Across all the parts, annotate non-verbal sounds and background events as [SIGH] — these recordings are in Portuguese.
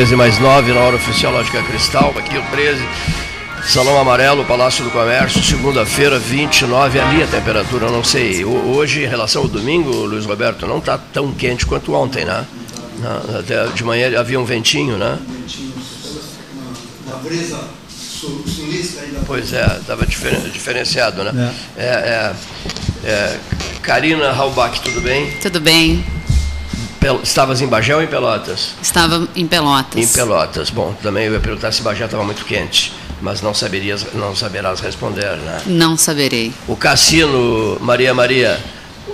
13 mais 9 na hora oficial Lógica Cristal, aqui o 13. Salão Amarelo, Palácio do Comércio, segunda-feira, 29, ali a temperatura, não sei. Hoje, em relação ao domingo, Luiz Roberto, não está tão quente quanto ontem, né? Até de manhã havia um ventinho, né? Uma brisa sulista ainda. Pois é, estava diferenciado, né? É. É, é, é, Karina Halbach, tudo bem? Tudo bem. Estavas em Bagé ou em Pelotas? Estava em Pelotas. Em Pelotas. Bom, também eu ia perguntar se Bagé estava muito quente, mas não saberias, não saberás responder, né? Não saberei. O cassino Maria Maria,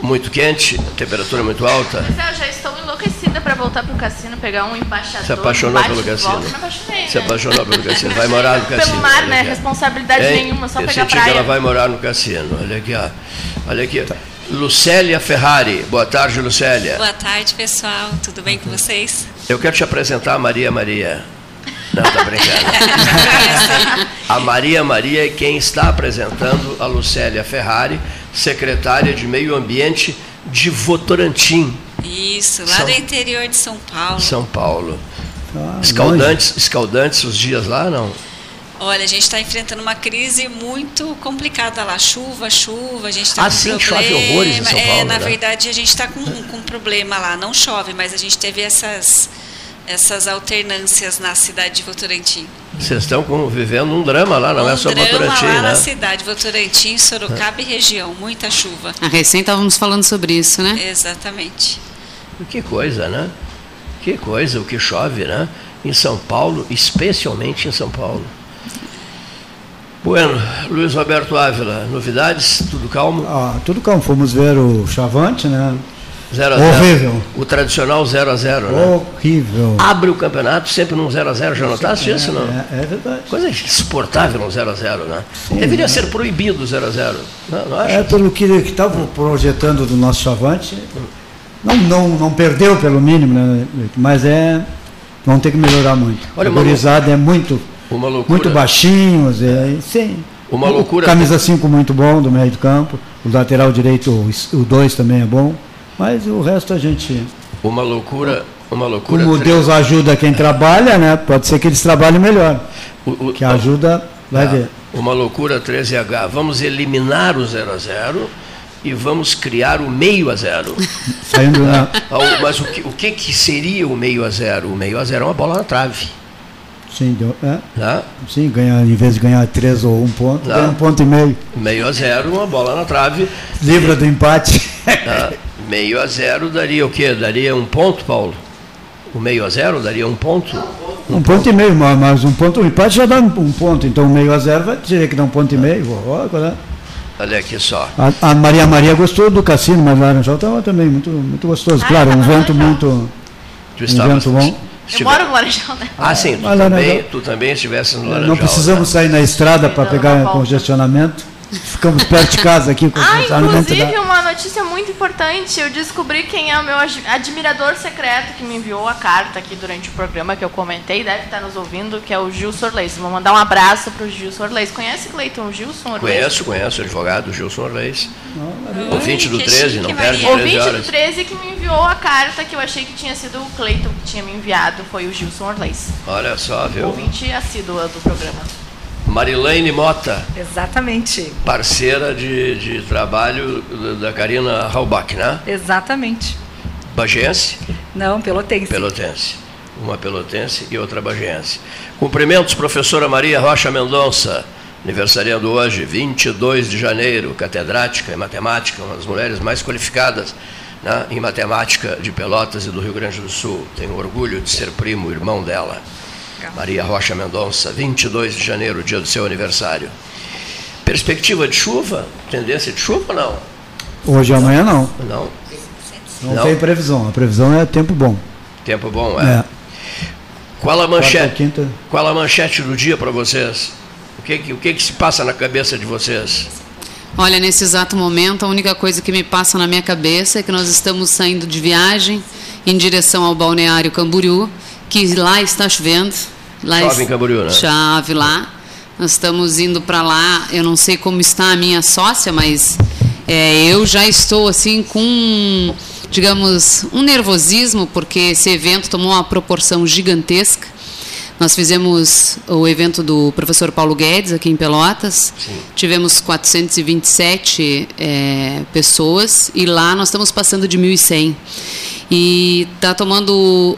muito quente, temperatura muito alta? Pois é, eu já estou enlouquecida para voltar para o cassino, pegar um embaixador. Se apaixonou pelo cassino? Volta, me apaixonei, Se né? apaixonou pelo cassino. Vai morar no [LAUGHS] cassino. Pelo mar, né? Responsabilidade nenhuma, só eu pegar praia. que ela vai morar no cassino. Olha aqui, ó. Olha aqui. Tá. Lucélia Ferrari. Boa tarde, Lucélia. Boa tarde, pessoal. Tudo bem com vocês? Eu quero te apresentar a Maria Maria. Não, tá brincando. [LAUGHS] a Maria Maria é quem está apresentando a Lucélia Ferrari, secretária de Meio Ambiente de Votorantim. Isso, lá São... do interior de São Paulo. São Paulo. Ah, escaldantes, escaldantes os dias lá, não? Olha, a gente está enfrentando uma crise muito complicada lá. Chuva, chuva, a gente está ah, com sim, problema. chove horrores em São Paulo, é, na né? verdade, a gente está com, com um problema lá. Não chove, mas a gente teve essas, essas alternâncias na cidade de Votorantim. Vocês estão vivendo um drama lá, não um é só Votorantim, lá né? na cidade, Votorantim, Sorocaba e região, muita chuva. A recém estávamos falando sobre isso, né? Exatamente. Que coisa, né? Que coisa, o que chove, né? Em São Paulo, especialmente em São Paulo. Bueno, Luiz Roberto Ávila, novidades? Tudo calmo? Ah, tudo calmo. Fomos ver o Chavante, né? 0 a 0 Horrível. O tradicional 0 a 0 né? Horrível. Abre o campeonato sempre num 0 a 0 Já notaste é, isso, não? É, é, verdade. Coisa insuportável um 0 a 0 né? Sim, Deveria né? ser proibido o 0 a 0 não, não? É, pelo que estavam projetando do nosso Chavante, não, não, não perdeu pelo mínimo, né? Mas é... Vão ter que melhorar muito. Olha, a gurizada é muito uma loucura. Muito baixinhos, é, sim. Uma loucura. Camisa 5 muito bom do meio do campo. O lateral direito, o 2 também é bom. Mas o resto a gente. Uma loucura. Uma loucura. Como Deus ajuda quem trabalha, né? Pode ser que eles trabalhem melhor. O, o, que ajuda, vai é, ver. Uma loucura 13H. Vamos eliminar o 0 a 0 e vamos criar o meio a zero. Saindo, né? [LAUGHS] Mas o que, o que, que seria o meio a zero? O meio a zero é uma bola na trave. Sim, deu, é. Né? Sim, ganha, em vez de ganhar três ou um ponto, ganha um ponto e meio. Meio a zero, uma bola na trave. Livra do empate. Né? Meio a zero daria o quê? Daria um ponto, Paulo? O meio a zero daria um ponto? Um, um ponto, ponto, e meio, mas um ponto, um empate já dá um ponto, então meio a zero vai dizer que dá um ponto e meio. Olha, Olha aqui só. A, a, Maria Maria gostou do cassino, mas Laranjal estava também muito, muito gostoso. Claro, um vento muito. um vento bom. Eu moro no Laranjal, né? Ah, sim, tu, também, tu também estivesse no Laranjal. Não precisamos né? sair na estrada para pegar congestionamento. Ficamos perto de casa aqui com Ah, inclusive uma notícia muito importante. Eu descobri quem é o meu admirador secreto que me enviou a carta aqui durante o programa que eu comentei, deve estar nos ouvindo, que é o Gil Sorleis. Vou mandar um abraço para o Gil Sorleis. Conhece Cleiton Gilson Orleis? Conheço, conheço, advogado Gilson Orleis. Ouvinte do 13, não perde 13 Ouvinte horas. do 13 que me enviou a carta que eu achei que tinha sido o Cleiton que tinha me enviado, foi o Gilson Orleis. Olha só, viu? Ouvinte assíduo do programa. Marilene Mota. Exatamente. Parceira de, de trabalho da Karina Halbach, né? Exatamente. Bagense? Não, pelotense. Pelotense. Uma pelotense e outra bagense. Cumprimentos, professora Maria Rocha Mendonça, aniversariando hoje, 22 de janeiro, catedrática em matemática, uma das mulheres mais qualificadas né, em matemática de Pelotas e do Rio Grande do Sul. Tenho orgulho de ser primo, irmão dela. Maria Rocha Mendonça, 22 de janeiro, dia do seu aniversário. Perspectiva de chuva? Tendência de chuva ou não? Hoje e amanhã não. Não. Não, não tem previsão. A previsão é tempo bom. Tempo bom, é. é. Qual a manchete? Qual a manchete do dia para vocês? O que, o que, que se passa na cabeça de vocês? Olha, nesse exato momento, a única coisa que me passa na minha cabeça é que nós estamos saindo de viagem em direção ao balneário Camboriú, que lá está chovendo. Lá Chove em Camboriú, né? Chove lá. Nós estamos indo para lá. Eu não sei como está a minha sócia, mas é, eu já estou assim com digamos, um nervosismo, porque esse evento tomou uma proporção gigantesca. Nós fizemos o evento do professor Paulo Guedes aqui em Pelotas. Sim. Tivemos 427 é, pessoas e lá nós estamos passando de 1.100. E está tomando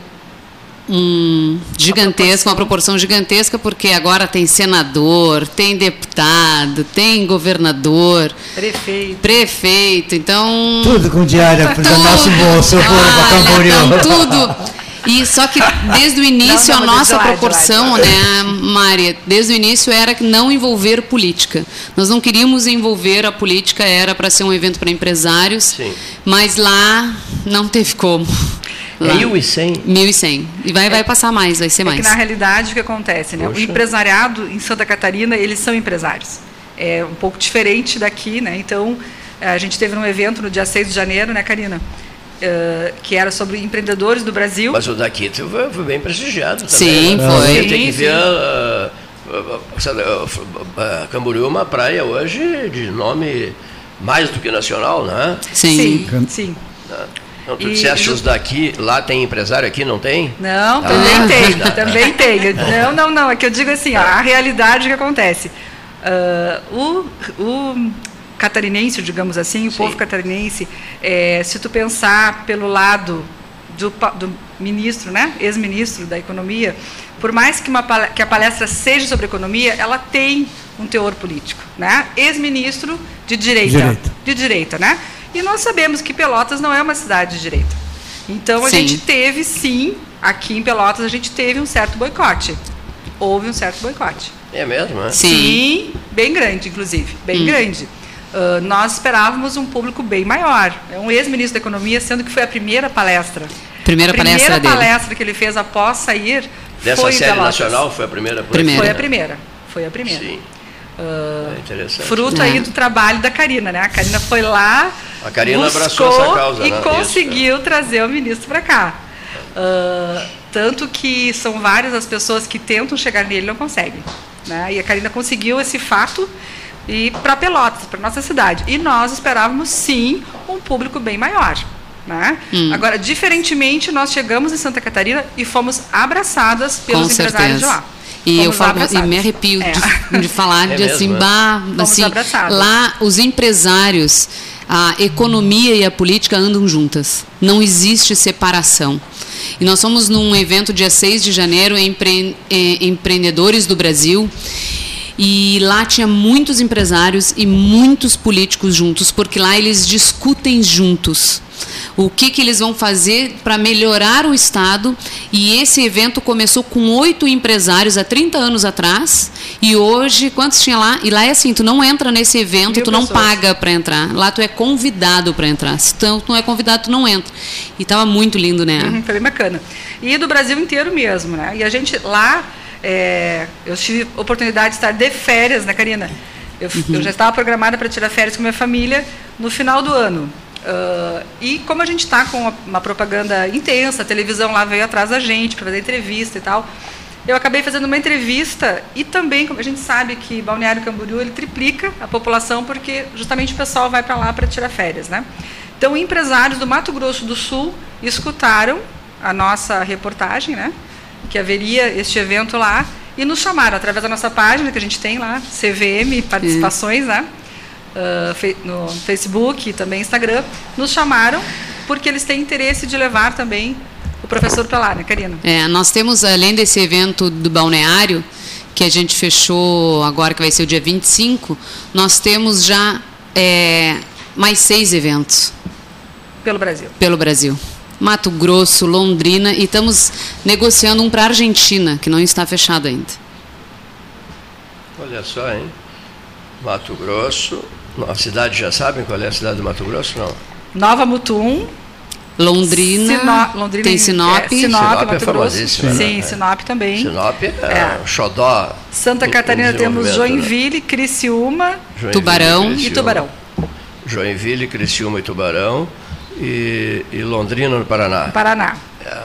um gigantesco, uma proporção gigantesca, porque agora tem senador, tem deputado, tem governador, prefeito, prefeito, então tudo com diária para o nosso bolso, então, tudo. E só que desde o início não, não, a nossa proporção, né, Mária, desde o início era não envolver política. Nós não queríamos envolver a política, era para ser um evento para empresários, Sim. mas lá não teve como. Lá. 1.100? 1.100. E vai, vai passar mais, vai ser é mais. Que na realidade o que acontece, né? O empresariado em Santa Catarina, eles são empresários. É um pouco diferente daqui, né? Então, a gente teve um evento no dia 6 de janeiro, né, Karina? Uh, que era sobre empreendedores do Brasil. Mas o daqui foi, foi bem prestigiado também. Sim, né? foi. Tem que ver uh, uh, Camboriú é uma praia hoje de nome mais do que nacional, né? Sim, sim. sim. Né? Então, tu e, disseste os daqui, lá tem empresário, aqui não tem? Não, ah, também [LAUGHS] tem, não. também tem. Não, não, não, é que eu digo assim, ó, a realidade que acontece. Uh, o, o catarinense, digamos assim, o Sim. povo catarinense, é, se tu pensar pelo lado do, do ministro, né, ex-ministro da economia, por mais que, uma, que a palestra seja sobre economia, ela tem um teor político, né? Ex-ministro de direita, direita, de direita, né? E nós sabemos que Pelotas não é uma cidade de direita. Então a sim. gente teve, sim, aqui em Pelotas a gente teve um certo boicote. Houve um certo boicote. É mesmo, é? Sim, sim bem grande, inclusive, bem hum. grande. Uh, nós esperávamos um público bem maior. É um ex-ministro da Economia, sendo que foi a primeira palestra. Primeira, a primeira palestra dele. palestra que ele fez após sair. Dessa foi série nacional foi a primeira? primeira. Foi a primeira. Foi a primeira. Sim. Uh, é fruto aí do trabalho da Karina, né? A Karina foi lá, a Karina abraçou essa causa, e né? conseguiu Isso, trazer o ministro para cá. Uh, tanto que são várias as pessoas que tentam chegar nele e não conseguem. Né? E a Karina conseguiu esse fato e para Pelotas, para nossa cidade. E nós esperávamos sim um público bem maior. Né? Hum. Agora, diferentemente, nós chegamos em Santa Catarina e fomos abraçadas pelos Com empresários certeza. de lá. E eu falo, e me arrepio é. de, [LAUGHS] de, falar é de assim, mesmo, bah, assim, lá os empresários, a economia e a política andam juntas. Não existe separação. E nós somos num evento dia 6 de janeiro, empre, eh, empreendedores do Brasil. E lá tinha muitos empresários e muitos políticos juntos, porque lá eles discutem juntos o que, que eles vão fazer para melhorar o Estado. E esse evento começou com oito empresários há 30 anos atrás. E hoje, quantos tinha lá? E lá é assim: tu não entra nesse evento, Mil tu não pessoas. paga para entrar. Lá tu é convidado para entrar. Se tu não é convidado, tu não entra. E estava muito lindo, né? Uhum, foi bem bacana. E do Brasil inteiro mesmo, né? E a gente lá, é, eu tive oportunidade de estar de férias, né, Karina? Eu, uhum. eu já estava programada para tirar férias com minha família no final do ano. Uh, e como a gente está com uma, uma, propaganda intensa, a televisão lá veio atrás da gente para fazer entrevista e tal, eu acabei fazendo uma entrevista e também, como a gente sabe que Balneário Camboriú ele triplica a população porque justamente o pessoal vai para lá para tirar férias, né? Então, empresários do Mato Grosso do Sul escutaram a nossa reportagem, né? Que haveria este evento lá e nos chamaram através da nossa página que a gente tem lá, CVM Participações, né? uh, no Facebook e também Instagram, nos chamaram porque eles têm interesse de levar também o professor para lá, né, Karina? É, nós temos, além desse evento do balneário, que a gente fechou agora, que vai ser o dia 25, nós temos já é, mais seis eventos. Pelo Brasil. Pelo Brasil. Mato Grosso, Londrina, e estamos negociando um para a Argentina, que não está fechado ainda. Olha só, hein? Mato Grosso, a cidade já sabem qual é a cidade do Mato Grosso, não? Nova Mutum. Londrina, Sino, Londrina tem Sinop. É, Sinop, Sinop é Mato é famosíssima. Né? Sim, Sinop também. Sinop é, é. Xodó. Santa Catarina temos né? Joinville, né? Criciúma, Joinville, Tubarão Criciúma. e Tubarão. Joinville, Criciúma e Tubarão. E, e Londrina, no Paraná. Paraná. É.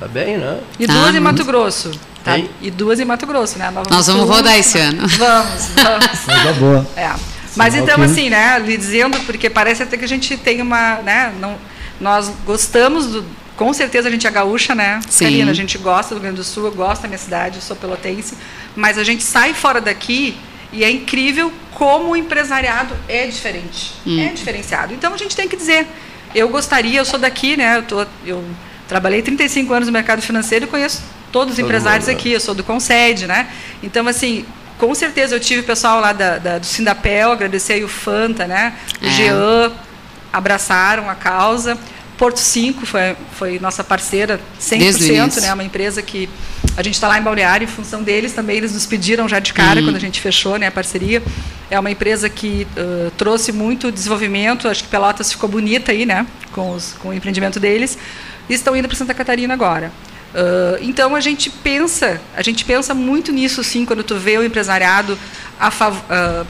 Tá bem, né? E duas ah, em Mato Grosso. Tá? E duas em Mato Grosso, né? Nova Nós vamos rodar esse ano. [LAUGHS] Vamos, vamos. Coisa boa. É. Mas então, assim, né, lhe dizendo, porque parece até que a gente tem uma, né, não, Nós gostamos do, com certeza a gente é gaúcha, né? Sim. Karina, a gente gosta do Rio Grande do Sul, eu gosto da minha cidade, eu sou pelotense, mas a gente sai fora daqui e é incrível como o empresariado é diferente, hum. é diferenciado. Então a gente tem que dizer, eu gostaria, eu sou daqui, né? Eu, tô, eu trabalhei 35 anos no mercado financeiro e conheço todos os Todo empresários mundo, né? aqui, eu sou do Concede, né? Então, assim, com certeza eu tive pessoal lá da, da, do Sindapel, agradecer aí o Fanta, né? O é. Jean, abraçaram a causa. Porto 5 foi, foi nossa parceira 100%, né? Uma empresa que a gente está lá em Balneário, em função deles também, eles nos pediram já de cara, uhum. quando a gente fechou né, a parceria. É uma empresa que uh, trouxe muito desenvolvimento, acho que Pelotas ficou bonita aí, né, com, os, com o empreendimento deles, e estão indo para Santa Catarina agora. Uh, então a gente pensa, a gente pensa muito nisso sim, quando tu vê o empresariado a favor, uh,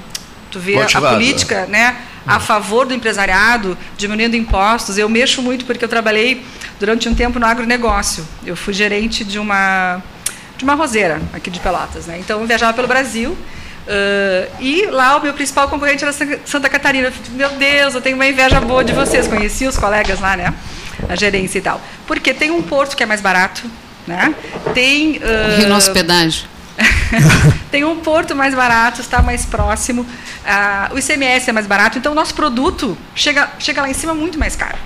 tu vê Motivado. a política, né, a favor do empresariado, diminuindo impostos. Eu mexo muito porque eu trabalhei durante um tempo no agronegócio. Eu fui gerente de uma de uma roseira aqui de Pelotas, né? Então eu viajava pelo Brasil uh, e lá o meu principal concorrente era Santa Catarina. Eu falei, meu Deus, eu tenho uma inveja boa de vocês. Conheci os colegas lá, né? A gerência e tal. Porque tem um porto que é mais barato, né? Tem uh, Nosso Pedágio. [LAUGHS] tem um porto mais barato, está mais próximo, uh, o ICMS é mais barato, então o nosso produto chega, chega lá em cima muito mais caro.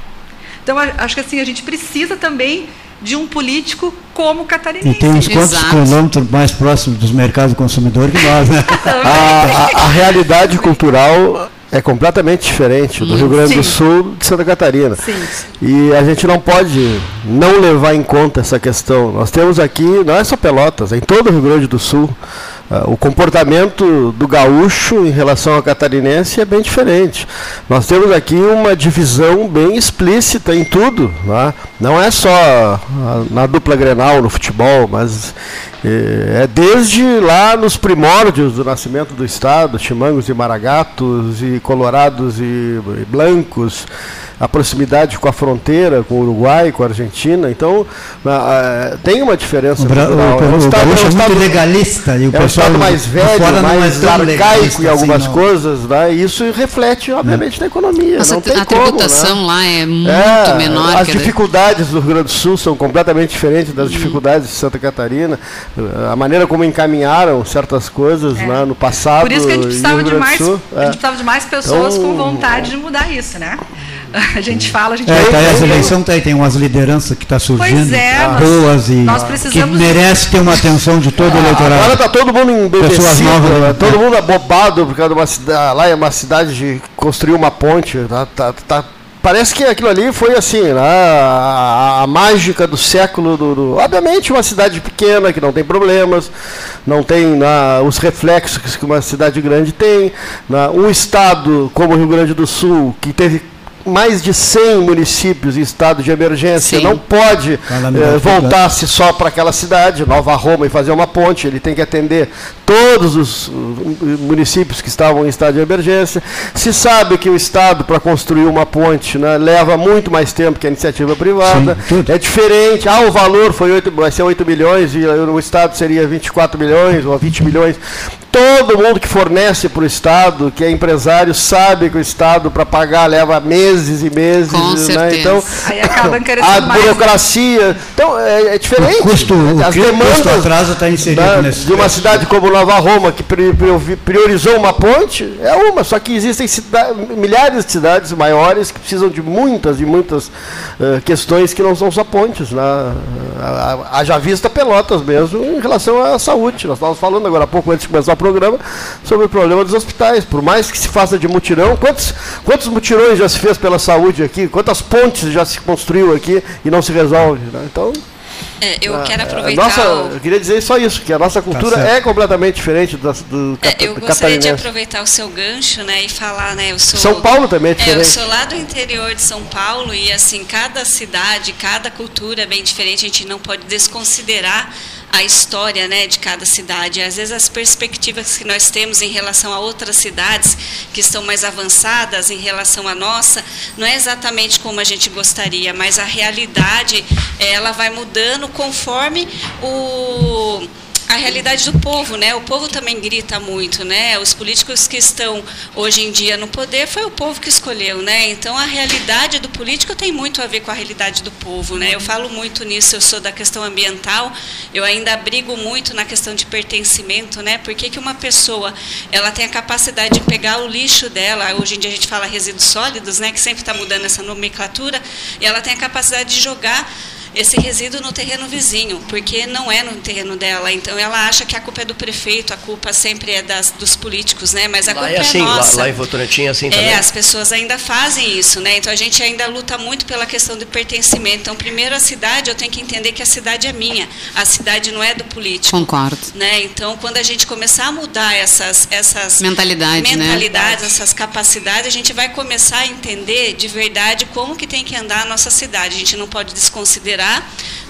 Então, acho que assim, a gente precisa também de um político como catarinense. E tem uns quantos Exato. quilômetros mais próximos dos mercados do consumidor que nós, né? [LAUGHS] a, a, a, realidade cultural é completamente diferente do Rio Grande Sim. do Sul de Santa Catarina. Sim. E a gente não pode não levar em conta essa questão. Nós temos aqui, não é só Pelotas, é em todo o Rio Grande do Sul, o comportamento do gaúcho em relação ao catarinense é bem diferente. Nós temos aqui uma divisão bem explícita em tudo. Né? Não é só na dupla Grenal, no futebol, mas é desde lá nos primórdios do nascimento do Estado, chimangos e maragatos, e colorados e, blancos, a proximidade com a fronteira, com o Uruguai, com a Argentina. Então, tem uma diferença. O, Bra o, o, o, estado, é, um estado, muito legalista. E o é um estado mais velho, mais é arcaico em algumas assim, coisas. Né? E isso reflete, obviamente, é. na economia. Nossa, não tem a como, tributação né? lá é muito é, menor. As dificuldades do Rio Grande do Sul são completamente diferentes das hum. dificuldades de Santa Catarina a maneira como encaminharam certas coisas é. né, no passado. Por isso que a gente precisava, de mais, Sul, a gente é. precisava de mais pessoas então, com vontade de mudar isso, né? [LAUGHS] A gente fala, a gente é, tá, essa eleição tá, tem umas lideranças que estão tá surgindo, é, boas e nós que merece ter uma atenção de todo o eleitorado. Agora está todo mundo em Pessoas novas, né? todo mundo abobado, porque uma cidade, lá é uma cidade de construir uma ponte, tá, tá, tá parece que aquilo ali foi assim, né, a, a, mágica do século. Do, do, obviamente, uma cidade pequena que não tem problemas, não tem né, os reflexos que uma cidade grande tem. Né, um estado como o Rio Grande do Sul, que teve mais de 100 municípios em estado de emergência, Sim. não pode eh, voltar-se só para aquela cidade, Nova Roma, e fazer uma ponte. Ele tem que atender todos os municípios que estavam em estado de emergência. Se sabe que o Estado, para construir uma ponte, né, leva muito mais tempo que a iniciativa privada. Sim, é diferente. Ah, o valor foi 8, vai ser 8 milhões e o Estado seria 24 milhões ou 20 milhões. Todo mundo que fornece para o Estado, que é empresário, sabe que o Estado, para pagar, leva meses e meses. Com né? certeza. Então, Aí acaba a burocracia. Né? Então, é, é, diferente. O custo, As o demandas custo atraso está inserido da, nesse De uma cidade como Nova Roma, que priorizou uma ponte, é uma. Só que existem milhares de cidades maiores que precisam de muitas e muitas uh, questões que não são só pontes. Né? Haja vista Pelotas mesmo em relação à saúde. Nós estávamos falando agora há pouco, antes de começar o programa sobre o problema dos hospitais. Por mais que se faça de mutirão, quantos, quantos mutirões já se fez pela saúde aqui? Quantas pontes já se construiu aqui e não se resolve? Né? Então. É, eu ah, quero aproveitar. Nossa, o... Eu queria dizer só isso, que a nossa cultura tá é completamente diferente da, do é, Eu gostaria de aproveitar o seu gancho né, e falar, né? Eu sou, São Paulo também é diferente. É, eu sou lá do interior de São Paulo e assim, cada cidade, cada cultura é bem diferente, a gente não pode desconsiderar a história né, de cada cidade. Às vezes as perspectivas que nós temos em relação a outras cidades que estão mais avançadas em relação à nossa, não é exatamente como a gente gostaria, mas a realidade ela vai mudando conforme o a realidade do povo, né? O povo também grita muito, né? Os políticos que estão hoje em dia no poder foi o povo que escolheu, né? Então a realidade do político tem muito a ver com a realidade do povo, né? Eu falo muito nisso, eu sou da questão ambiental, eu ainda abrigo muito na questão de pertencimento, né? Por que, que uma pessoa ela tem a capacidade de pegar o lixo dela, hoje em dia a gente fala resíduos sólidos, né? Que sempre está mudando essa nomenclatura, e ela tem a capacidade de jogar esse resíduo no terreno vizinho, porque não é no terreno dela. Então ela acha que a culpa é do prefeito, a culpa sempre é das, dos políticos, né? Mas a lá culpa é, assim, é nossa. Lá, lá em Votorantim é assim também. É, as pessoas ainda fazem isso, né? Então a gente ainda luta muito pela questão do pertencimento. Então primeiro a cidade, eu tenho que entender que a cidade é minha, a cidade não é do político. Concordo. Né? Então quando a gente começar a mudar essas essas mentalidades, né? mentalidades, né? essas capacidades, a gente vai começar a entender de verdade como que tem que andar a nossa cidade. A gente não pode desconsiderar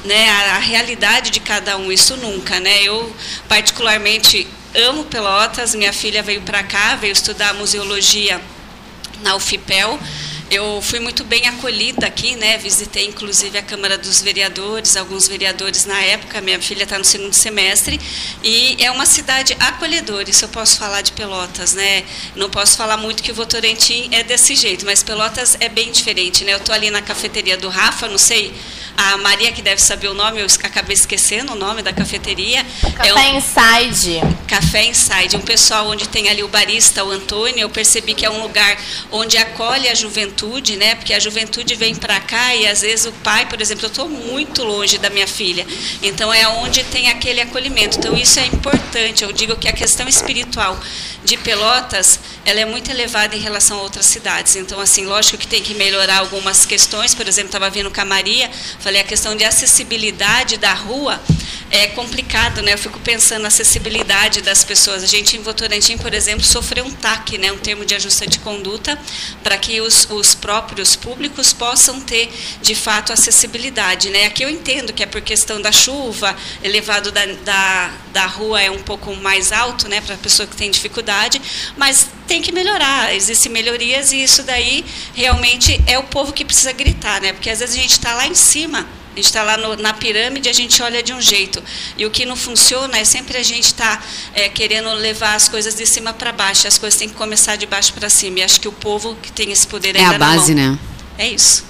né, a, a, realidade de cada um, isso nunca. Né? Eu, particularmente, amo Pelotas, minha filha veio para cá, veio estudar museologia na UFIPEL, eu fui muito bem acolhida aqui, né? Visitei inclusive a Câmara dos Vereadores, alguns vereadores na época. Minha filha está no segundo semestre e é uma cidade acolhedora. Isso eu posso falar de Pelotas, né? Não posso falar muito que o Votorantim é desse jeito, mas Pelotas é bem diferente, né? Eu estou ali na cafeteria do Rafa, não sei a Maria que deve saber o nome, eu acabei esquecendo o nome da cafeteria. Café é um, Inside. Café Inside, um pessoal onde tem ali o barista, o Antônio. Eu percebi que é um lugar onde acolhe a juventude, né? Porque a juventude vem para cá e às vezes o pai, por exemplo, eu estou muito longe da minha filha. Então é onde tem aquele acolhimento. Então isso é importante. Eu digo que a questão espiritual de Pelotas, ela é muito elevada em relação a outras cidades. Então, assim, lógico que tem que melhorar algumas questões. Por exemplo, estava vindo com a Maria, falei a questão de acessibilidade da rua é complicado, né? Eu fico pensando na acessibilidade das pessoas. A gente em Votorantim, por exemplo, sofreu um TAC, né? Um termo de ajuste de conduta, para que os, os próprios públicos possam ter, de fato, acessibilidade, né? Aqui eu entendo que é por questão da chuva, elevado da, da, da rua é um pouco mais alto, né? Para a pessoa que tem dificuldade, mas tem que melhorar. Existem melhorias e isso daí realmente é o povo que precisa gritar, né? Porque às vezes a gente está lá em cima a gente está lá no, na pirâmide, a gente olha de um jeito. E o que não funciona é sempre a gente estar tá, é, querendo levar as coisas de cima para baixo. As coisas têm que começar de baixo para cima. E acho que o povo que tem esse poder é a base, né? É isso.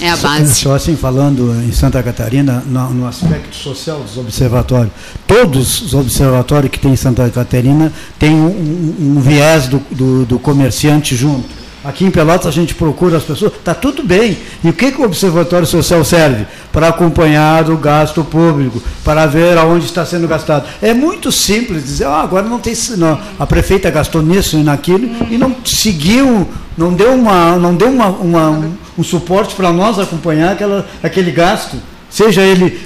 É a base. Só assim, falando em Santa Catarina, no, no, aspecto social dos observatórios, todos os observatórios que tem em Santa Catarina têm um, um, um viés do, do, do comerciante junto Aqui em Pelotas a gente procura as pessoas, está tudo bem. E o que, que o Observatório Social serve? Para acompanhar o gasto público, para ver aonde está sendo gastado. É muito simples dizer, ah, agora não tem. Não, a prefeita gastou nisso e naquilo e não seguiu, não deu, uma, não deu uma, uma um, um suporte para nós acompanhar aquela, aquele gasto seja ele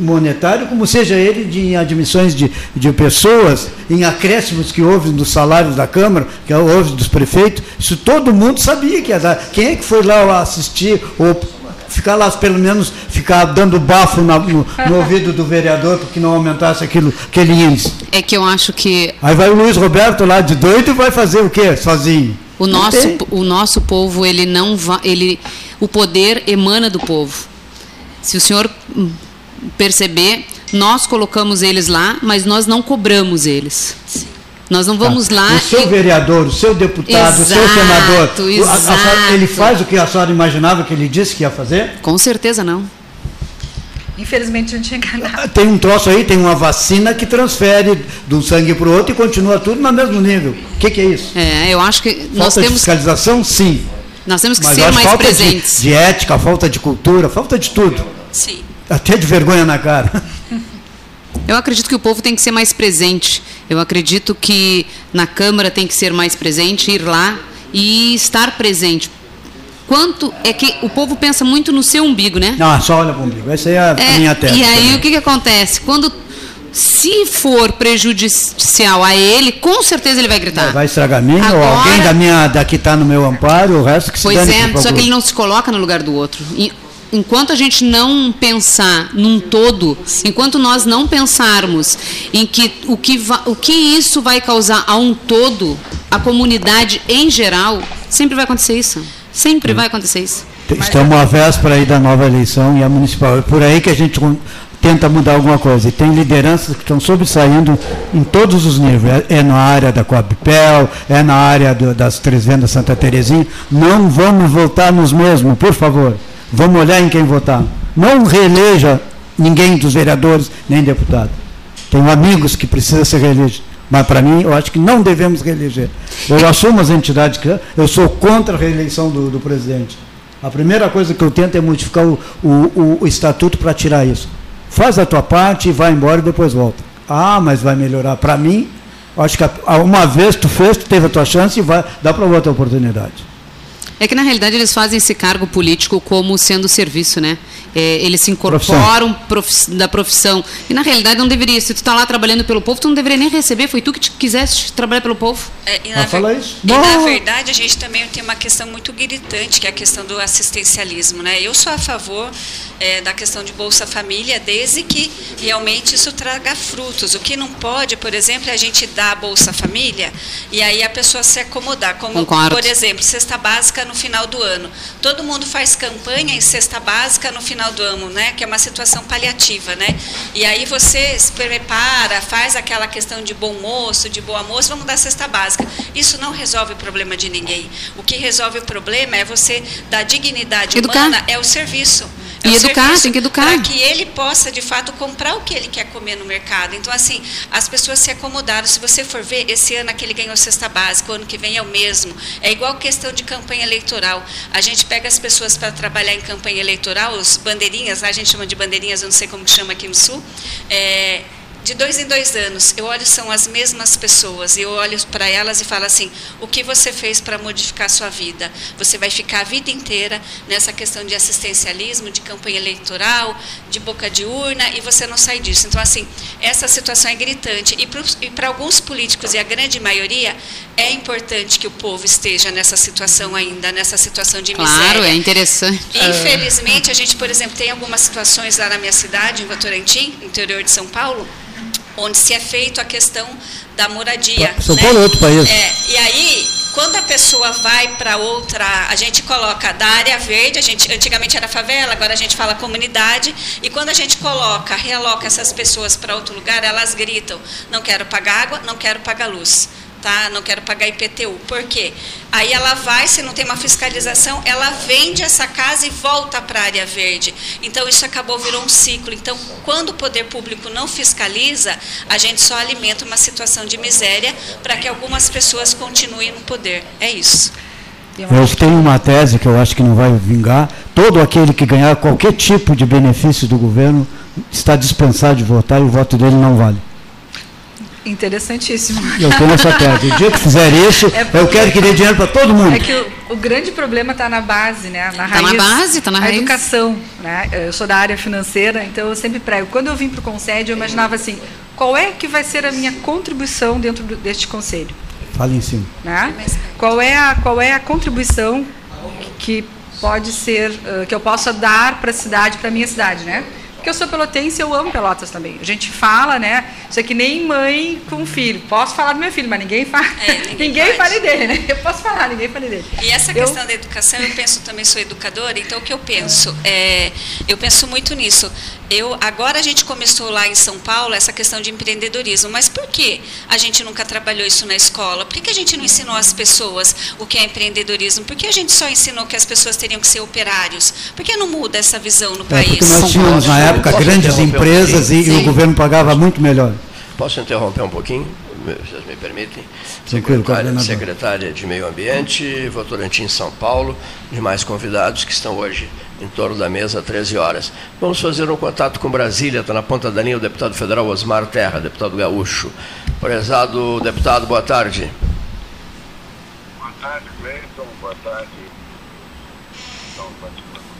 monetário, como seja ele de admissões de, de pessoas, em acréscimos que houve nos salários da Câmara, que houve dos prefeitos, isso todo mundo sabia que ia dar. Quem é que foi lá assistir ou ficar lá, pelo menos, ficar dando bafo na, no, no, ouvido do vereador porque não aumentasse aquilo, aquele índice? É que eu acho que. Aí vai o Luiz Roberto lá de doido e vai fazer o quê? Sozinho. O nosso, o nosso povo, ele não vai. Ele, o poder emana do povo. Se o senhor hum, perceber, nós colocamos eles lá, mas nós não cobramos eles. Nós não vamos tá. lá. O seu e... vereador, o seu deputado, exato, o seu senador, exato. A, a, ele faz o que a senhora imaginava que ele disse que ia fazer? Com certeza não. Infelizmente não tinha enganado. Tem um troço aí, tem uma vacina que transfere de um sangue para o outro e continua tudo no mesmo nível. O que, que, é isso? É, eu acho que falta nós temos. fiscalização, sim. Nós temos que Mas ser mais falta presentes. De, de ética, falta de cultura, falta de tudo. Sim. Até de vergonha na cara. Eu acredito que o povo tem que ser mais presente. Eu acredito que na Câmara tem que ser mais presente, ir lá e estar presente. Quanto é que o povo pensa muito no seu umbigo, né? Não, só olha para o umbigo. Essa é a é, minha tese. E aí também. o que, que acontece? Quando se for prejudicial a ele, com certeza ele vai gritar. Vai estragar a mim, Agora, ou alguém da minha, daqui está no meu amparo, o resto que se Pois é, só que ele não se coloca no lugar do outro. E, enquanto a gente não pensar num todo, enquanto nós não pensarmos em que o que, o que isso vai causar a um todo, a comunidade em geral, sempre vai acontecer isso. Sempre vai acontecer isso. Estamos à véspera aí da nova eleição e a municipal. É por aí que a gente tenta mudar alguma coisa. E tem lideranças que estão sobressaindo em todos os níveis. É, é na área da Coabpel, é na área do, das Três Vendas Santa Terezinha. Não vamos votar nos mesmos, por favor. Vamos olhar em quem votar. Não reeleja ninguém dos vereadores, nem deputado. Tenho amigos que precisam ser reelegidos. Mas, para mim, eu acho que não devemos reeleger. Eu assumo as entidades que. Eu sou contra a reeleição do, do presidente. A primeira coisa que eu tento é modificar o, o, o estatuto para tirar isso. Faz a tua parte, vai embora e depois volta. Ah, mas vai melhorar. Para mim, acho que uma vez tu fez, tu teve a tua chance e vai, dá para outra oportunidade. É que na realidade eles fazem esse cargo político como sendo serviço, né? É, eles se incorporam profissão. da profissão. E na realidade não deveria. Se tu está lá trabalhando pelo povo, tu não deveria nem receber. Foi tu que te quiseste trabalhar pelo povo. É, e, na, ver... isso. e na verdade a gente também tem uma questão muito gritante, que é a questão do assistencialismo, né? Eu sou a favor é, da questão de Bolsa Família, desde que realmente isso traga frutos. O que não pode, por exemplo, é a gente dar a Bolsa Família e aí a pessoa se acomodar. Como, Concordo. por exemplo, cesta básica no final do ano. Todo mundo faz campanha em cesta básica no final do ano, né? Que é uma situação paliativa, né? E aí você se prepara, faz aquela questão de bom moço, de boa moça, vamos dar cesta básica. Isso não resolve o problema de ninguém. O que resolve o problema é você dar dignidade Educar. humana, é o serviço. É e educar, tem que educar. Para que ele possa, de fato, comprar o que ele quer comer no mercado. Então, assim, as pessoas se acomodaram. Se você for ver, esse ano aquele ganhou cesta básica, o ano que vem é o mesmo. É igual questão de campanha eleitoral. A gente pega as pessoas para trabalhar em campanha eleitoral, os bandeirinhas, a gente chama de bandeirinhas, eu não sei como chama aqui no Sul, é, de dois em dois anos, eu olho, são as mesmas pessoas, e eu olho para elas e falo assim: o que você fez para modificar a sua vida? Você vai ficar a vida inteira nessa questão de assistencialismo, de campanha eleitoral, de boca de urna, e você não sai disso. Então, assim, essa situação é gritante. E para alguns políticos, e a grande maioria, é importante que o povo esteja nessa situação ainda, nessa situação de miséria. Claro, é interessante. Infelizmente, a gente, por exemplo, tem algumas situações lá na minha cidade, em Votorantim, interior de São Paulo, onde se é feito a questão da moradia. São né? Paulo é outro país. É, e aí, quando a pessoa vai para outra, a gente coloca da área verde, a gente antigamente era favela, agora a gente fala comunidade, e quando a gente coloca, realoca essas pessoas para outro lugar, elas gritam: não quero pagar água, não quero pagar luz tá? Não quero pagar IPTU. Por quê? Aí ela vai, se não tem uma fiscalização, ela vende essa casa e volta para a área verde. Então isso acabou virou um ciclo. Então, quando o poder público não fiscaliza, a gente só alimenta uma situação de miséria para que algumas pessoas continuem no poder. É isso. Eu tenho uma tese que eu acho que não vai vingar. Todo aquele que ganhar qualquer tipo de benefício do governo está dispensado de votar e o voto dele não vale. Interessantíssimo. Eu tenho essa tese. O dia que fizer isso, é eu quero que dê dinheiro para todo mundo. É que o, o grande problema está na base, né? na raiz. Está na base, está na raiz. A educação. Né? Eu sou da área financeira, então eu sempre prego. Quando eu vim para o Conselho, eu imaginava assim, qual é que vai ser a minha contribuição dentro deste Conselho? Fala em cima. Né? Qual, é a, qual é a contribuição que pode ser, que eu possa dar para a cidade, para a minha cidade, né? Porque eu sou pelotense eu amo Pelotas também. A gente fala, né? Isso é que nem mãe com filho. Posso falar do meu filho, mas ninguém fala. É, ninguém, [LAUGHS] ninguém fale dele, né? Eu posso falar, ninguém fale dele. E essa eu... questão da educação, eu penso também, sou educadora, então o que eu penso? É, eu penso muito nisso. Eu, agora a gente começou lá em São Paulo essa questão de empreendedorismo, mas por que a gente nunca trabalhou isso na escola? Por que a gente não ensinou às pessoas o que é empreendedorismo? Por que a gente só ensinou que as pessoas teriam que ser operários? Por que não muda essa visão no é, país? Porque nós tínhamos na época grandes empresas um e, e, o governo pagava muito melhor. Posso interromper um pouquinho? Vocês me permitem? Secretária, secretária de Meio Ambiente, Votorantim, São Paulo, demais convidados que estão hoje em torno da mesa, 13 horas. Vamos fazer um contato com Brasília, está na ponta da linha o deputado federal Osmar Terra, deputado gaúcho. Prezado deputado, boa tarde. Boa tarde, Cleiton, boa tarde. Do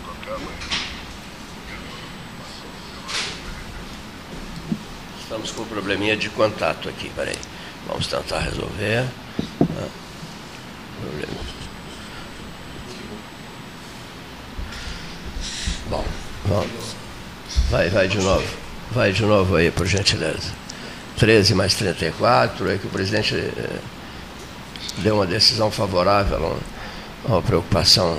programa. Estamos com um probleminha de contato aqui, peraí. Vamos tentar resolver. Ah, problema. Bom, vamos. Vai, vai de novo. Vai de novo aí, por gentileza. 13 mais 34, é que o presidente eh, deu uma decisão favorável a uma preocupação,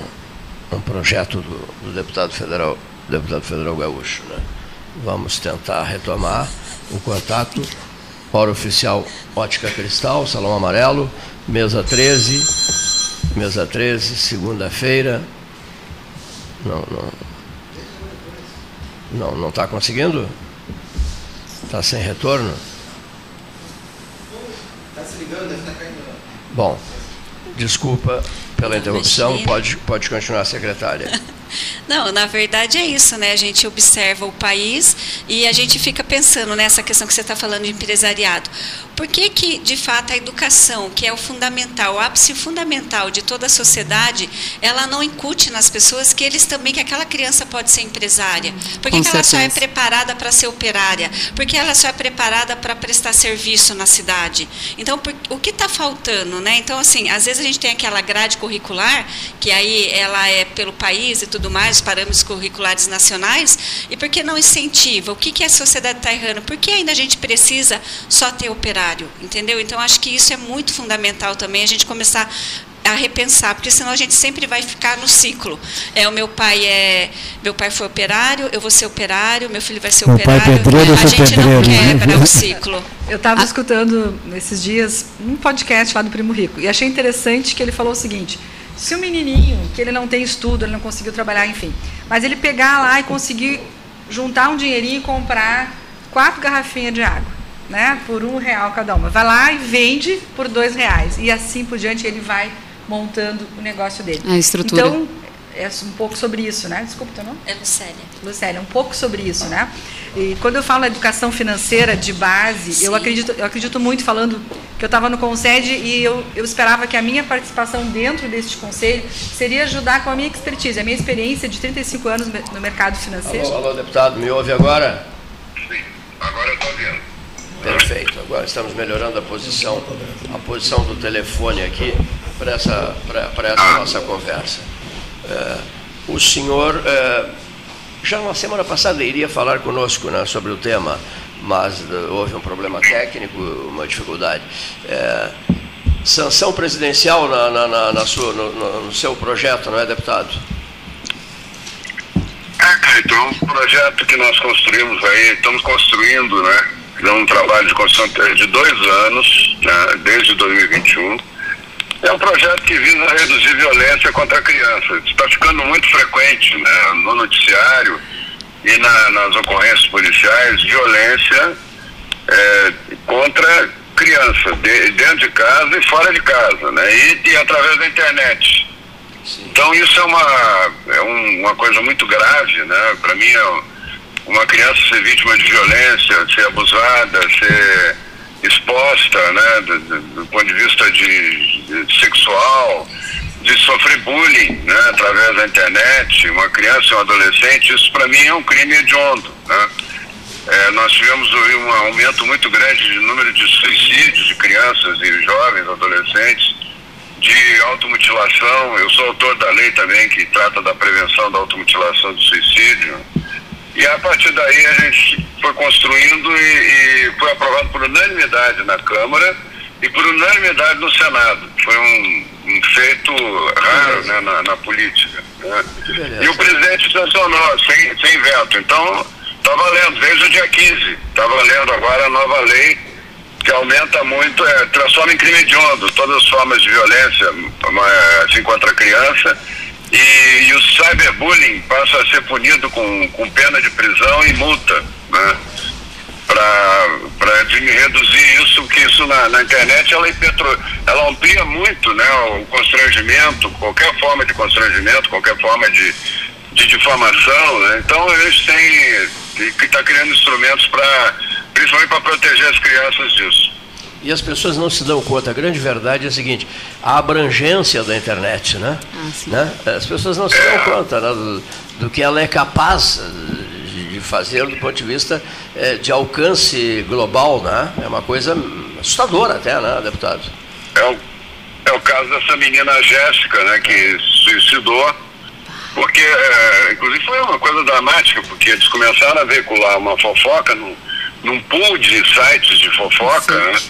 um projeto do, do, deputado federal, deputado federal gaúcho, né? Vamos tentar retomar o contato. Hora oficial Ótica Cristal, Salão Amarelo, mesa 13, mesa 13, segunda-feira. Não, não. Não, não está conseguindo? Está sem retorno? Está se ligando, deve estar tá caindo. Bom, desculpa pela interrupção, pode, pode continuar, secretária. [LAUGHS] Não, na verdade é isso, né? A gente observa o país e a gente fica pensando nessa questão que você está falando de empresariado. Por que, que, de fato, a educação, que é o fundamental, o ápice fundamental de toda a sociedade, ela não incute nas pessoas que eles também, que aquela criança pode ser empresária? Por que, que ela só é preparada para ser operária? Por que ela só é preparada para prestar serviço na cidade? Então, por, o que está faltando, né? Então, assim, às vezes a gente tem aquela grade curricular, que aí ela é pelo país e tudo mais, parâmetros curriculares nacionais, e por que não incentiva? O que, que a sociedade está errando? Por que ainda a gente precisa só ter operário? entendeu? Então acho que isso é muito fundamental também a gente começar a repensar, porque senão a gente sempre vai ficar no ciclo. É o meu pai é, meu pai foi operário, eu vou ser operário, meu filho vai ser meu operário. Pai pedreiro, a gente pedreiro, não quebra o ciclo. Eu estava escutando nesses dias um podcast lá do Primo Rico e achei interessante que ele falou o seguinte: se o menininho que ele não tem estudo, ele não conseguiu trabalhar, enfim, mas ele pegar lá e conseguir juntar um dinheirinho e comprar quatro garrafinhas de água né, por um real cada uma. Vai lá e vende por dois reais. E assim por diante ele vai montando o negócio dele. A estrutura. Então, é um pouco sobre isso, né? Desculpa teu nome? É Lucélia. Lucélia, um pouco sobre isso, né? E quando eu falo educação financeira de base, eu acredito, eu acredito muito falando que eu estava no Concede e eu, eu esperava que a minha participação dentro deste conselho seria ajudar com a minha expertise, a minha experiência de 35 anos no mercado financeiro. Alô, alô deputado, me ouve agora? Sim, agora eu estou ouvindo. Perfeito. Agora estamos melhorando a posição, a posição do telefone aqui para essa, para essa nossa conversa. É, o senhor é, já na semana passada iria falar conosco né, sobre o tema, mas uh, houve um problema técnico, uma dificuldade. É, sanção presidencial na, na, na, na sua, no, no, seu projeto, não é, deputado? É, Cleiton, é um projeto que nós construímos aí, estamos construindo, né? é um trabalho de construção de dois anos, né, desde 2021. É um projeto que visa reduzir violência contra a criança. Está ficando muito frequente né, no noticiário e na, nas ocorrências policiais violência é, contra criança, de, dentro de casa e fora de casa, né, e, e através da internet. Sim. Então isso é uma, é um, uma coisa muito grave, né? Para mim é uma criança ser vítima de violência, ser abusada, ser exposta, né, do, do, do ponto de vista de, de, sexual, de sofrer bullying, né, através da internet, uma criança um adolescente, isso para mim é um crime hediondo, né. É, nós tivemos um aumento muito grande de número de suicídios de crianças e jovens, adolescentes, de automutilação. Eu sou autor da lei também que trata da prevenção da automutilação do suicídio. E a partir daí a gente foi construindo e, e foi aprovado por unanimidade na Câmara e por unanimidade no Senado. Foi um, um feito raro né, na, na, política. Né? E o presidente sancionou, sem, sem veto. Então, está valendo, desde o dia 15. Está valendo agora a nova lei que aumenta muito, é, transforma em crime hediondo todas as formas de violência assim, contra a criança e, e, o cyberbullying passa a ser punido com, com pena de prisão e multa, né? Para reduzir isso, que isso na, na internet ela, ela amplia muito né, o constrangimento, qualquer forma de constrangimento, qualquer forma de, de difamação. Né? Então eles têm que estar tá criando instrumentos para, principalmente para proteger as crianças disso. E as pessoas não se dão conta. A grande verdade é a seguinte: a abrangência da internet, né? Ah, né? As pessoas não se dão conta né? do, do, que ela é capaz de fazer do ponto de vista é, de alcance global, né? É uma coisa assustadora até, né, deputado? É o, é o caso dessa menina Jéssica, né, que suicidou, porque, é, inclusive foi uma coisa dramática, porque eles começaram a veicular uma fofoca num, num pool de sites de fofoca, né?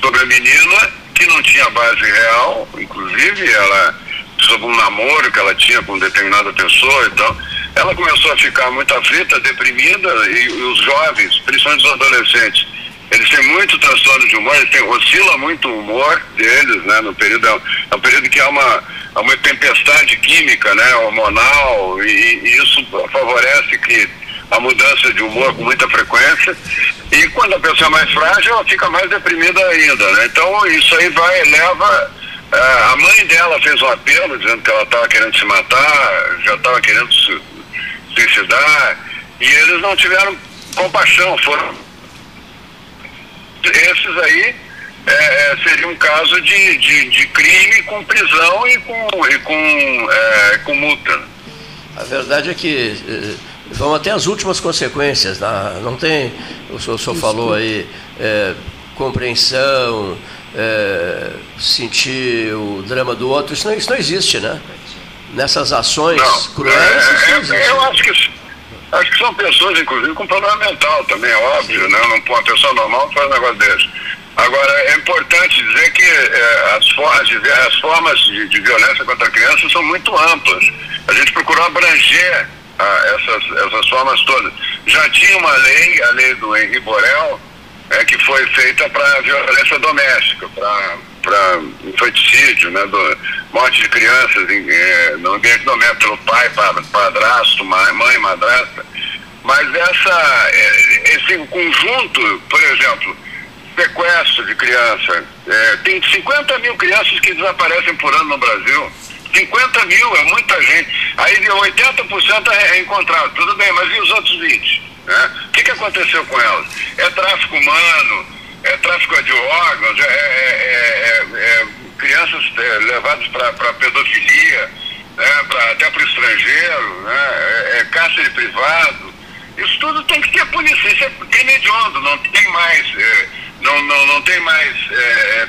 Sobre a menina, que não tinha base real, inclusive ela sobre um namoro que ela tinha com determinada pessoa e tal. ela começou a ficar muito aflita, deprimida, e, e os jovens, principalmente os adolescentes, eles têm muito transtorno de humor, eles têm, oscila muito o humor deles, né, no período, é um período que há uma, há uma tempestade química, né, hormonal, e, e isso favorece que a mudança de humor com muita frequência, e quando a pessoa é mais frágil, ela fica mais deprimida ainda, né, então isso aí vai, leva é, a mãe dela fez um apelo dizendo que ela estava querendo se matar, já estava querendo se suicidar, e eles não tiveram compaixão, foram. Esses aí é, seria um caso de, de, de, crime com prisão e com, e com, é, com multa. A verdade é que vão até as últimas consequências. Né? Não tem, o senhor, o senhor falou aí, é, compreensão, é, sentir o drama do outro, isso não, isso não existe, né? Nessas ações não, cruéis, é, isso não é, existe. Eu acho que, acho que são pessoas, inclusive, com problema mental também, é óbvio, né? Não, uma pessoa normal faz um negócio desse. Agora, é importante dizer que é, as, as, as, formas de, de, violência contra a criança são muito amplas. A gente procurou abranger ah, essas, essas formas todas. Já tinha uma lei, a lei do Henri Borel, é, que foi feita para violência doméstica, para infanticídio, né, do, morte de crianças em, é, no ambiente doméstico pelo pai, padrasto, mãe, madrasta. Mas essa, é, esse conjunto, por exemplo, sequestro de criança, é, tem 50 mil crianças que desaparecem por ano no Brasil. 50 mil é muita gente. Aí 80% é encontrado. Tudo bem, mas e os outros 20? Né? O que, que aconteceu com elas? É tráfico humano, é tráfico de órgãos, é, é, é, é crianças levadas para pedofilia, né? pra, até para o estrangeiro, né? é, cárcere privado. Isso tudo tem que ter punição, isso é crime não tem mais, não, não, não tem mais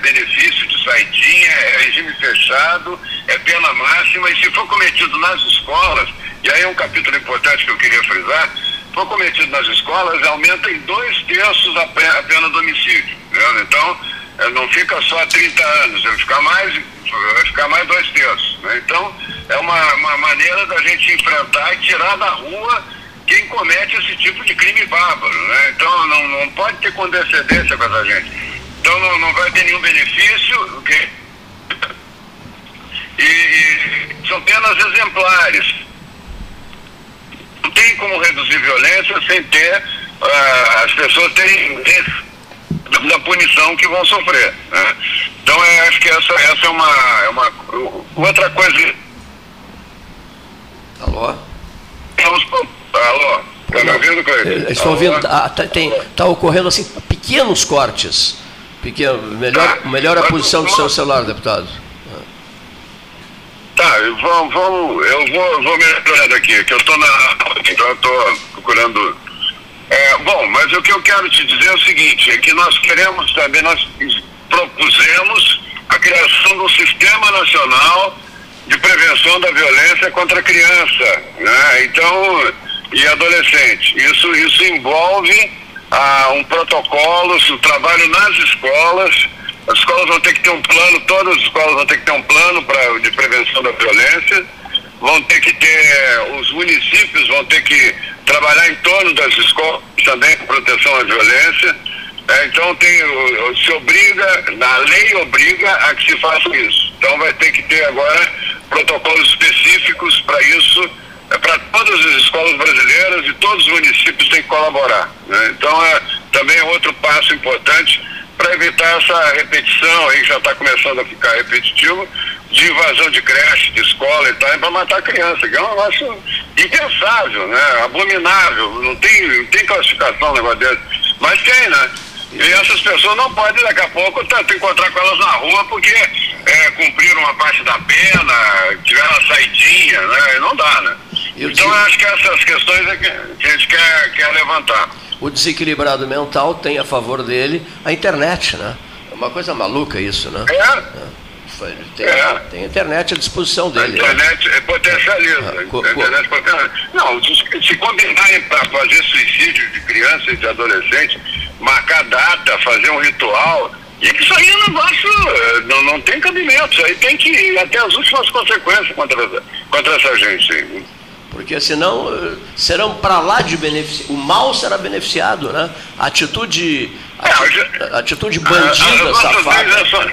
benefício de saidinha, é regime fechado, é pena máxima, e se for cometido nas escolas, e aí é um capítulo importante que eu queria frisar, for cometido nas escolas, aumenta em dois terços a pena do homicídio. Então, é, não fica só 30 anos, vai ficar mais, vai ficar mais dois terços. Né? Então, é uma, uma maneira da gente enfrentar e tirar da rua quem comete esse tipo de crime bárbaro. Né? Então, não, não pode ter condescendência com essa gente. Então, não, não vai ter nenhum benefício. Okay? E, e são penas exemplares não tem como reduzir violência sem ter uh, as pessoas terem da punição que vão sofrer. Né? Então eu acho que essa, essa é, uma, é uma outra coisa. Alô? Estamos, alô? Está me ouvindo, Cleiton? Estou ouvindo. Está ah, tá ocorrendo assim pequenos cortes. Pequeno, melhor, tá. melhor a posição do seu celular, deputado. Tá, vamos, vamos, eu vou, vou melhorando aqui, que eu estou na. Então eu estou procurando. É, bom, mas o que eu quero te dizer é o seguinte, é que nós queremos também, nós propusemos a criação de um sistema nacional de prevenção da violência contra a criança, né? Então, e adolescente. Isso, isso envolve ah, um protocolo, o trabalho nas escolas as escolas vão ter que ter um plano, todas as escolas vão ter que ter um plano pra, de prevenção da violência, vão ter que ter, os municípios vão ter que trabalhar em torno das escolas também com proteção à violência. É, então tem, se obriga, na lei obriga a que se faça isso. Então vai ter que ter agora protocolos específicos para isso, é, para todas as escolas brasileiras e todos os municípios têm que colaborar. Né? Então é também outro passo importante para evitar essa repetição aí, que já está começando a ficar repetitivo, de invasão de creche, de escola e tal, para matar a criança, que é um negócio impensável, né? Abominável, não tem, não tem classificação um negócio desse. Mas tem, né? E essas pessoas não podem daqui a pouco tanto encontrar com elas na rua porque é, cumpriram uma parte da pena, tiveram uma saidinha, né? Não dá, né? então eu acho que essas questões é que a gente quer, quer levantar o desequilibrado mental tem a favor dele a internet, né? É uma coisa maluca isso, né? É. é. Tem, é. tem a internet à disposição dele. A né? internet né? potencializa. Ah, co, a internet potencializa. Não, se combinarem para fazer suicídio de criança e de adolescente, marcar data, fazer um ritual, e isso aí é um negócio, não, não tem cabimento, isso aí tem que ir até as últimas consequências contra, contra essa gente. porque senão eh, serão para lá de beneficiar, o mal será beneficiado, né? Atitude, atitude, atitude bandida, safada.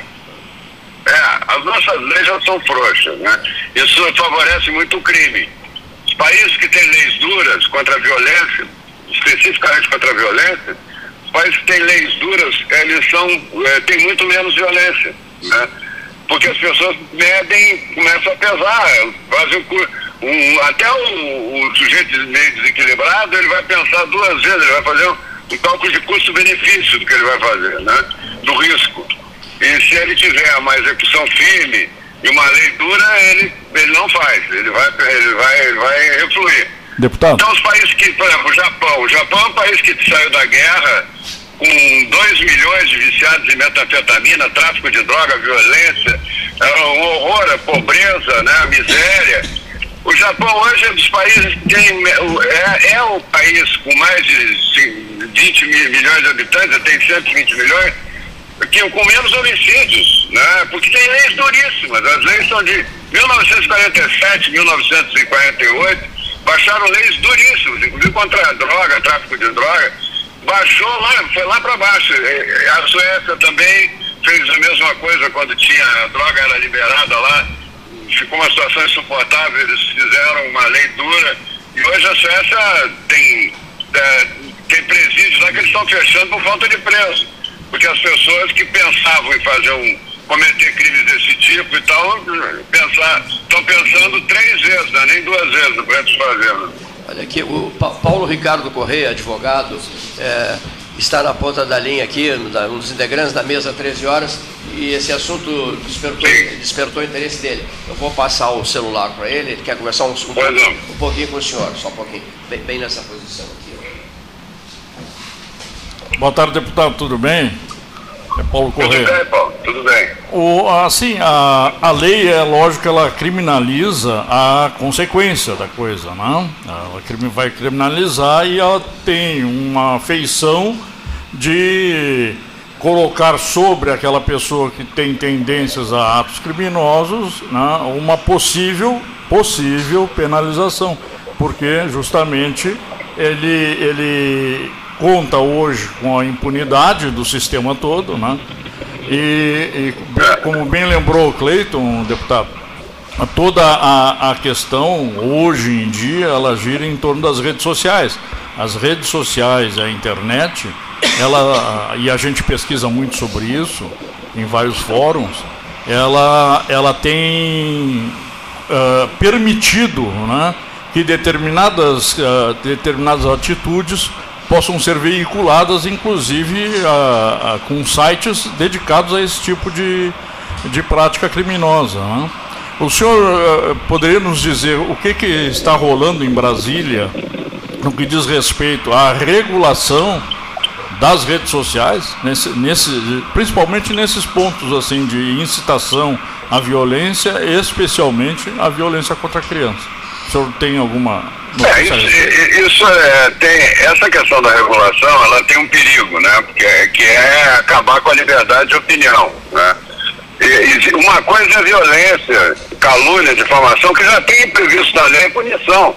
É, as nossas leis já são frouxas, né? Isso favorece muito o crime. Os países que têm leis duras contra a violência, especificamente contra a violência, países que têm leis duras, eles são, é, têm muito menos violência, né? Porque as pessoas medem, começam a pesar, fazem um, um, até o, o, sujeito meio desequilibrado, ele vai pensar duas vezes, ele vai fazer um, um cálculo de custo-benefício do que ele vai fazer, né? Do risco. E se ele tiver uma execução firme e uma lei dura, ele, ele não faz, ele vai, ele vai, ele vai refluir. Deputado. Então os países que, por exemplo, o Japão, o Japão é um país que saiu da guerra com 2 milhões de viciados em metanfetamina, tráfico de droga, violência, é um horror, a pobreza, né, a miséria. O Japão hoje é dos países que tem, é, é o país com mais de 20 milhões de habitantes, tem 120 milhões, que, com menos homicídios, né? Porque tem leis duríssimas. As leis são de 1947, 1948, baixaram leis duríssimas, inclusive contra droga, tráfico de droga. Baixou lá, foi lá para baixo. A Suécia também fez a mesma coisa quando tinha a droga era liberada lá. Ficou uma situação insuportável, eles fizeram uma lei dura. E hoje a Suécia tem, é, tem presídios lá que eles estão fechando por falta de preço porque as pessoas que pensavam em fazer um cometer crimes desse tipo e tal, pensar, estão pensando três vezes, né? nem duas vezes para eles fazendo. Olha aqui, o Paulo Ricardo Correia, advogado, é, está na ponta da linha aqui, um dos integrantes da mesa 13 horas, e esse assunto despertou, despertou o interesse dele. Eu vou passar o celular para ele, ele quer conversar um, um, pouquinho, um pouquinho com o senhor, só um pouquinho, bem, bem nessa posição aqui. Boa tarde, deputado, tudo bem? É Paulo Correia. Tudo bem, Paulo, tudo bem. O, assim, a, a lei, é lógico, ela criminaliza a consequência da coisa, né? Ela vai criminalizar e ela tem uma feição de colocar sobre aquela pessoa que tem tendências a atos criminosos né, uma possível, possível penalização, porque justamente ele, ele conta hoje com a impunidade do sistema todo, né? E, e como bem lembrou o Cleiton, deputado, toda a, a questão hoje em dia ela gira em torno das redes sociais. As redes sociais, a internet, ela e a gente pesquisa muito sobre isso em vários fóruns. Ela, ela tem uh, permitido, né, que determinadas, uh, determinadas atitudes possam ser veiculadas, inclusive a, a, com sites dedicados a esse tipo de, de prática criminosa. Né? O senhor uh, poderia nos dizer o que, que está rolando em Brasília no que diz respeito à regulação das redes sociais, nesse, nesse, principalmente nesses pontos assim de incitação à violência, especialmente a violência contra a criança. O senhor tem alguma é, isso, isso é, tem, essa questão da regulação, ela tem um perigo, né? Porque, é, que é acabar com a liberdade de opinião, né? E, uma coisa é violência, calúnia, difamação, que já tem previsto na lei punição,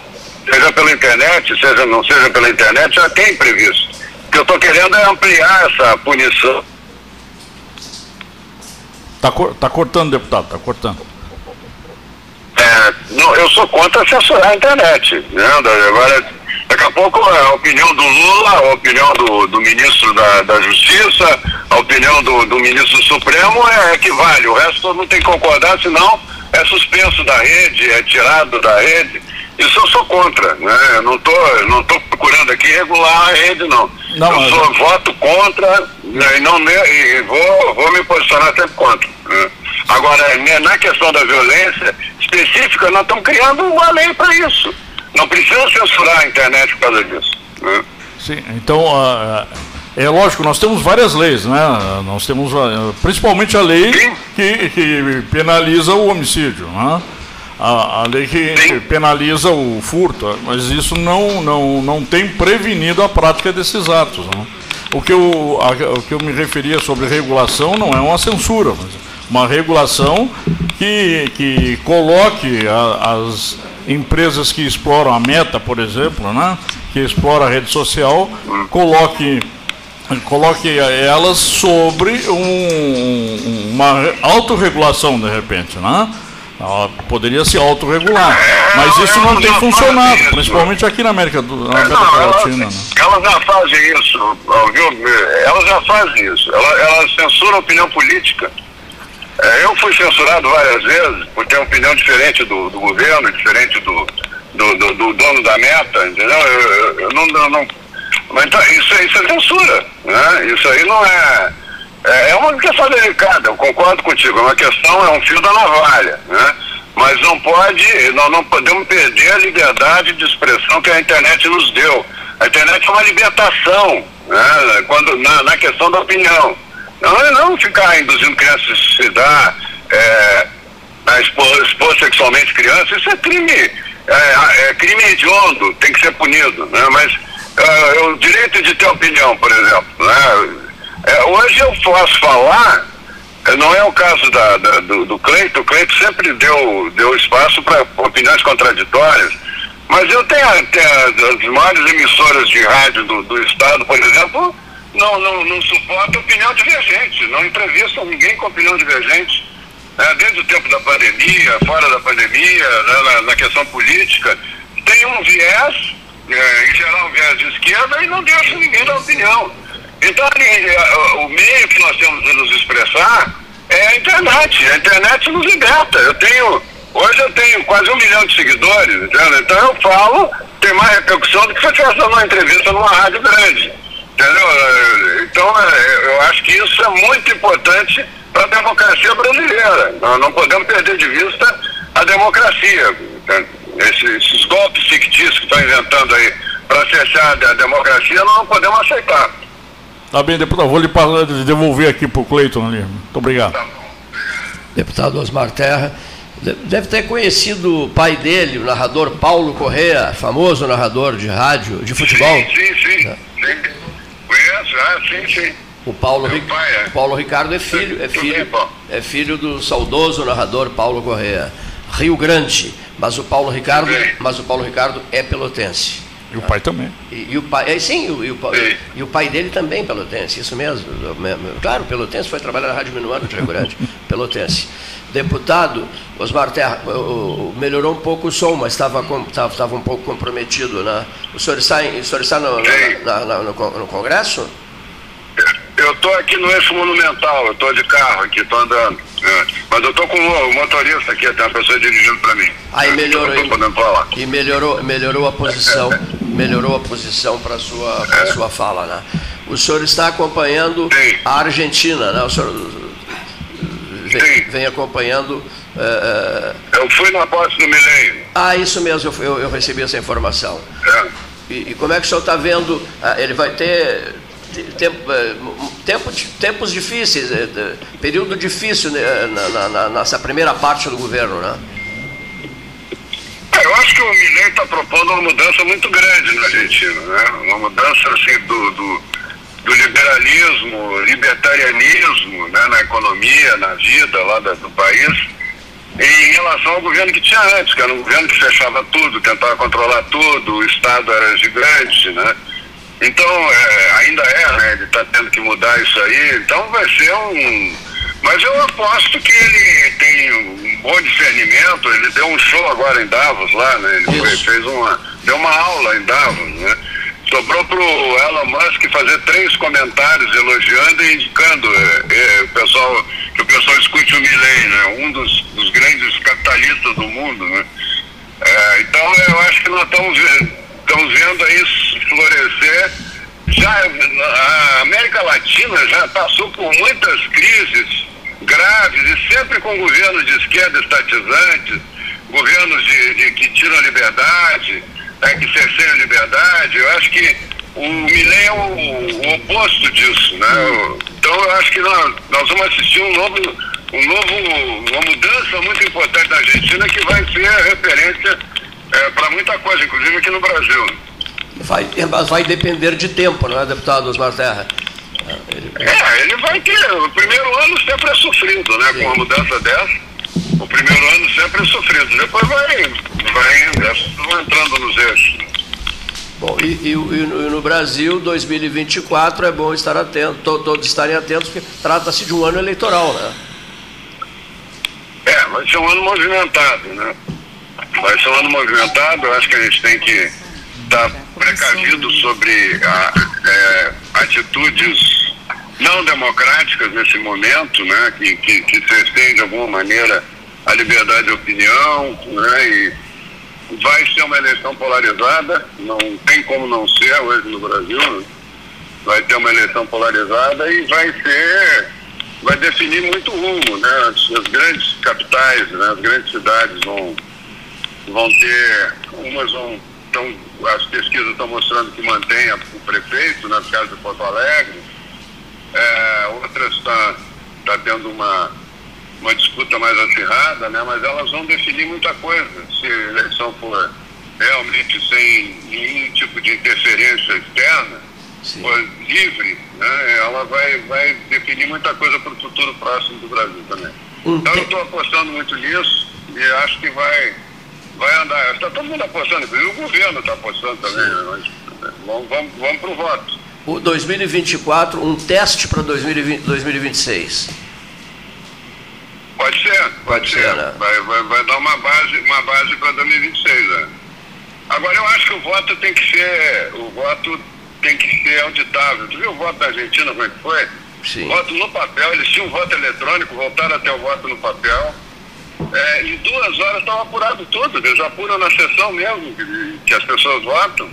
seja pela internet, seja não seja pela internet, já tem previsto. O que eu estou querendo é ampliar essa punição. Está tá cortando, deputado, está cortando. É, não, eu sou contra censurar a internet. Né? Agora, daqui a pouco a opinião do Lula, a opinião do, do ministro da, da Justiça, a opinião do, do ministro Supremo é, é que vale. O resto todo mundo tem que concordar, senão é suspenso da rede, é tirado da rede. Isso eu sou contra, né? Eu não estou não tô procurando aqui regular a rede, não. não eu sou, voto contra né? e, não, e vou, vou me posicionar sempre contra. Né? Agora, né, na questão da violência específica, nós estamos criando uma lei para isso. Não precisa censurar a internet por causa disso. Né? Sim, então, uh, é lógico, nós temos várias leis, né? Nós temos uh, principalmente a lei que, que, penaliza o homicídio, né? A, a lei que, que, penaliza o furto, mas isso não, não, não tem prevenido a prática desses atos. Né? O, que eu, a, o que eu me referia sobre regulação não é uma censura, mas uma regulação que, que coloque a, as, empresas que exploram a meta, por exemplo, né? que explora a rede social, coloque coloque elas sobre um, uma autorregulação de repente, né? Ela poderia se autorregular, mas isso não tem funcionado, principalmente aqui na América, do, na América não, Latina. Né? Elas já fazem isso, viu? Elas já fazem isso. Elas, elas censuram a opinião política. É, eu fui censurado várias vezes por ter uma opinião diferente do, do governo, diferente do, do, do, do, dono da meta, entendeu? Eu, eu, eu não, eu não, mas então, isso, isso é censura, né? Isso aí não é, é, é. uma questão delicada, eu concordo contigo, é uma questão, é um fio da navalha, né? Mas não pode, nós não podemos perder a liberdade de expressão que a internet nos deu. A internet é uma libertação, né? Quando, na, na questão da opinião. Não é não ficar induzindo crianças a suicidar, é, a expor, expor sexualmente crianças, isso é crime, é, é, crime hediondo, tem que ser punido, né? Mas é, o direito de ter opinião, por exemplo, né? É, hoje eu posso falar, é, não é o caso da, da do, do Cleito, o Cleito sempre deu, deu espaço para opiniões contraditórias, mas eu tenho, tenho as maiores emissoras de rádio do, do Estado, por exemplo, não, não, não suporta opinião divergente, não entrevistam ninguém com opinião divergente. Né? Desde o tempo da pandemia, fora da pandemia, né? na, na, questão política, tem um viés, é, em geral um viés de esquerda, e não deixa ninguém dar opinião. Então, o meio que nós temos de nos expressar é a internet. A internet nos liberta. Eu tenho, hoje eu tenho quase um milhão de seguidores, entendeu? então eu falo, tem mais repercussão do que se eu estivesse uma entrevista numa rádio grande. Entendeu? Então, é, eu acho que isso é muito importante para a democracia brasileira. Nós não podemos perder de vista a democracia. Esses, esses golpes fictícios que estão inventando aí para fechar a democracia, nós não podemos aceitar. Tá bem, deputado. Vou lhe devolver aqui para o Cleiton ali. Muito obrigado. Tá deputado Osmar Terra. Deve ter conhecido o pai dele, o narrador Paulo Correa, famoso narrador de rádio, de futebol. Sim, sim, sim. Tá. sim. Conheço, ah, sim, sim. O Paulo, pai, é. o Paulo Ricardo é filho, é filho, é filho do saudoso narrador Paulo Correa. Rio Grande, mas o Paulo Ricardo, mas o Paulo Ricardo é pelotense. E o pai também. E, e o pai, é, sim, e o, e, o, e o pai dele também pelotense, isso mesmo. Claro, pelotense foi trabalhar na Rádio Minuano de Rio Grande, [LAUGHS] pelotense. Deputado, Osmar Terra, melhorou um pouco o som, mas estava, estava um pouco comprometido. Né? O senhor está, o senhor está no, na, na, no, no Congresso? Eu estou aqui no eixo monumental, eu estou de carro aqui, estou andando. É. Mas eu estou com o motorista aqui, tem uma pessoa dirigindo para mim. Aí melhorou. Eu podendo falar. E melhorou, melhorou a posição, [LAUGHS] melhorou a posição para sua, pra sua fala, né? O senhor está acompanhando Sim. a Argentina, né? O senhor vem, vem acompanhando. Uh, eu fui na posse do milênio. Ah, isso mesmo, eu, eu, eu recebi essa informação. É. E, e, como é que o senhor está vendo? Uh, ele vai ter tempo, eh, tempo, tempos difíceis, eh, período difícil né, na, na, nessa primeira parte do governo, né? É, eu acho que o Milei está propondo uma mudança muito grande na Argentina, né? Uma mudança assim do, do, do liberalismo, libertarianismo né? na economia, na vida lá do país, em relação ao governo que tinha antes, que era um governo que fechava tudo, tentava controlar tudo, o Estado era gigante, né? Então, é, ainda é, né? Ele está tendo que mudar isso aí. Então vai ser um. Mas eu aposto que ele tem um bom discernimento. Ele deu um show agora em Davos lá, né? Ele fez uma. Deu uma aula em Davos, né? Sobrou para o Elon Musk fazer três comentários elogiando e indicando é, é, o pessoal, que o pessoal escute o Milley, né? Um dos, dos grandes capitalistas do mundo, né? É, então eu acho que nós estamos estamos vendo isso florescer. Já a América Latina já passou por muitas crises graves e sempre com governos de esquerda estatizantes, governos de, de que tiram liberdade, né, que cerceiam liberdade. Eu acho que o Milley é o, o, oposto disso, né? Então eu acho que nós, nós vamos assistir um novo, um novo, uma mudança muito importante na Argentina que vai ser referência é, para muita coisa, inclusive aqui no Brasil. Vai, vai depender de tempo, não é, deputado Osmar Terra? Ele... É, ele vai ter. O primeiro ano sempre é sofrido, né? Sim. Com uma mudança dessa. O primeiro ano sempre é sofrido, depois vai, vai, vai entrando nos eixos. Bom, e, e, e, no Brasil, 2024, é bom estar atento, todos estarem atentos, porque trata-se de um ano eleitoral, né? É, vai ser um ano movimentado, né? Vai ser um ano movimentado, eu acho que a gente tem que estar precavido sobre a, é, atitudes não democráticas nesse momento, né? Que, que, que se de alguma maneira a liberdade de opinião, né? E, vai ser uma eleição polarizada, não tem como não ser hoje no Brasil, né? vai ter uma eleição polarizada e vai ser, vai definir muito rumo, né? As, as grandes capitais, né? as grandes cidades vão, vão ter, umas vão, tão, as pesquisas estão mostrando que mantém o prefeito, na caso de Porto Alegre, é, outras está tá tendo uma uma disputa mais acirrada, né? mas elas vão definir muita coisa. Se a eleição for realmente sem nenhum tipo de interferência externa, Sim. for livre, né? ela vai, vai definir muita coisa para o futuro próximo do Brasil também. Então eu estou apostando muito nisso e acho que vai, vai andar. Está todo mundo apostando, inclusive o governo está apostando também. Né? Mas, vamos vamos, vamos para o voto. O 2024, um teste para 2026. Pode ser, pode, ser né? vai, vai, vai, dar uma base, uma base para 2026. Né? Agora eu acho que o voto tem que ser, o voto tem que ser auditável. Tu viu o voto da Argentina como é que foi? Sim. Voto no papel, eles tinham voto eletrônico, voltaram até o voto no papel. É, em duas horas estava apurado tudo, eles apuram na sessão mesmo que, que as pessoas votam.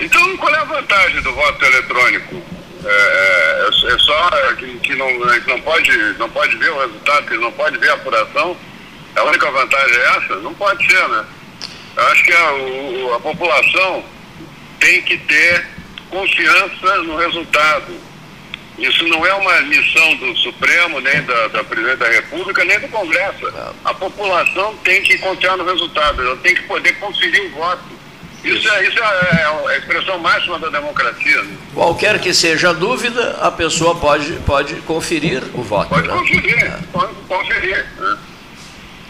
Então qual é a vantagem do voto eletrônico? É, é, é só que, que não, não, pode, não pode ver o resultado, que não pode ver a apuração. A única vantagem é essa? Não pode ser, né? Eu acho que a, o, a população tem que ter confiança no resultado. Isso não é uma missão do Supremo, nem da, da Presidente da República, nem do Congresso. A população tem que confiar no resultado, ela tem que poder conferir o voto. Isso é, isso é, é a expressão máxima da democracia. Né? Qualquer que seja a dúvida, a pessoa pode, pode conferir o voto. Pode né? conferir, é. pode conferir. Né?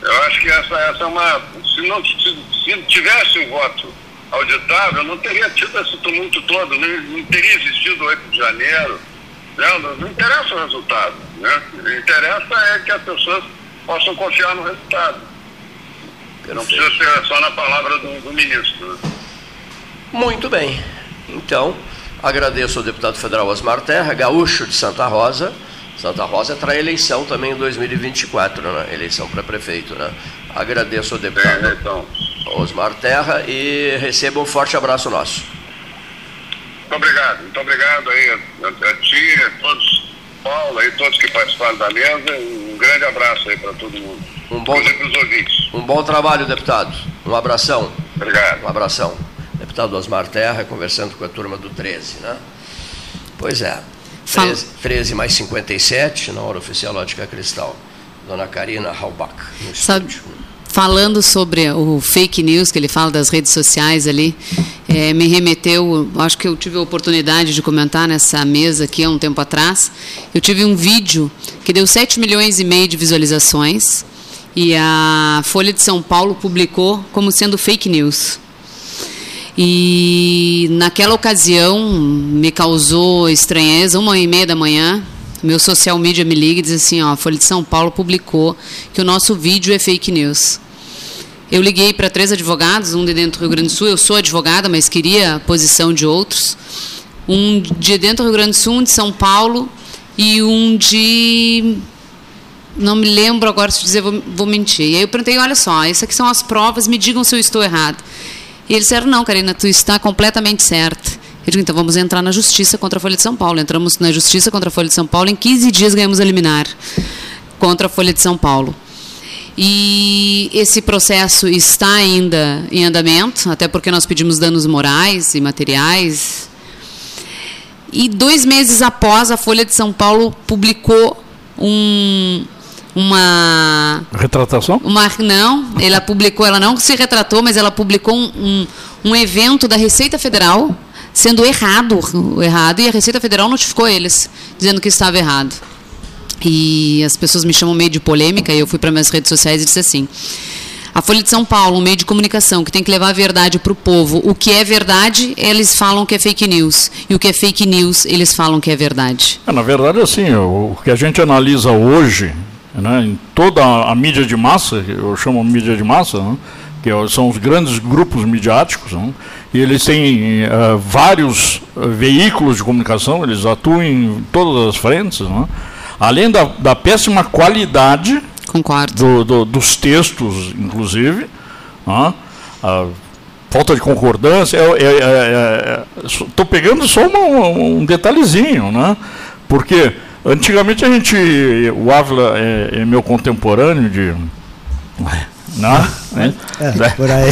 Eu acho que essa, essa é uma. Se, não, se, se tivesse um voto auditável, não teria tido esse tumulto todo, não, não teria existido o 8 de janeiro. Né? Não, não interessa o resultado. Né? O que interessa é que as pessoas possam confiar no resultado. Não precisa ser só na palavra do, do ministro. Né? Muito bem. Então, agradeço ao deputado federal Osmar Terra, gaúcho de Santa Rosa. Santa Rosa para a eleição também em 2024, né? eleição para prefeito. Né? Agradeço ao deputado é, então. Osmar Terra e receba um forte abraço nosso. Muito obrigado, muito obrigado aí a, a, a ti, a todos, Paulo e todos que participaram da mesa. Um grande abraço aí para todo mundo. Um bom, um bom trabalho, deputado. Um abração. Obrigado. Um abração deputado Osmar Terra, conversando com a turma do 13, né? Pois é, 13, 13 mais 57, na hora oficial Lógica Cristal. Dona Karina Halbach, no Sabe, estúdio. Falando sobre o fake news que ele fala das redes sociais ali, é, me remeteu, acho que eu tive a oportunidade de comentar nessa mesa aqui há um tempo atrás, eu tive um vídeo que deu 7 milhões e meio de visualizações e a Folha de São Paulo publicou como sendo fake news. E naquela ocasião me causou estranheza, uma e meia da manhã, meu social media me liga e diz assim, ó, a Folha de São Paulo publicou que o nosso vídeo é fake news. Eu liguei para três advogados, um de dentro do Rio Grande do Sul, eu sou advogada, mas queria a posição de outros. Um de dentro do Rio Grande do Sul, um de São Paulo e um de não me lembro agora se dizer, vou, vou mentir. E aí eu perguntei, olha só, essas aqui são as provas, me digam se eu estou errado. E eles disseram, não, Karina, tu está completamente certa. Eu digo, então vamos entrar na justiça contra a Folha de São Paulo. Entramos na justiça contra a Folha de São Paulo, em 15 dias ganhamos a liminar contra a Folha de São Paulo. E esse processo está ainda em andamento, até porque nós pedimos danos morais e materiais. E dois meses após, a Folha de São Paulo publicou um, uma retratação? Uma não, ela publicou, ela não se retratou, mas ela publicou um, um, um evento da Receita Federal sendo errado, errado e a Receita Federal notificou eles dizendo que estava errado. E as pessoas me chamam meio de polêmica, e eu fui para minhas redes sociais e disse assim: a Folha de São Paulo, um meio de comunicação que tem que levar a verdade para o povo. O que é verdade, eles falam que é fake news. E o que é fake news, eles falam que é verdade. É, na verdade, assim, o, que a gente analisa hoje, né, em toda a, mídia de massa, eu chamo mídia de massa, né, que é são os grandes grupos midiáticos, né, e eles têm uh, vários uh, veículos de comunicação, eles atuam em todas as frentes, né, além da, da péssima qualidade Concordo. Do, do, dos textos, inclusive. Ah, a falta de concordância. Estou é, é, é, pegando só uma, um detalhezinho, né? Porque antigamente a gente. O Ávila é, é meu contemporâneo de. Né? É, por aí.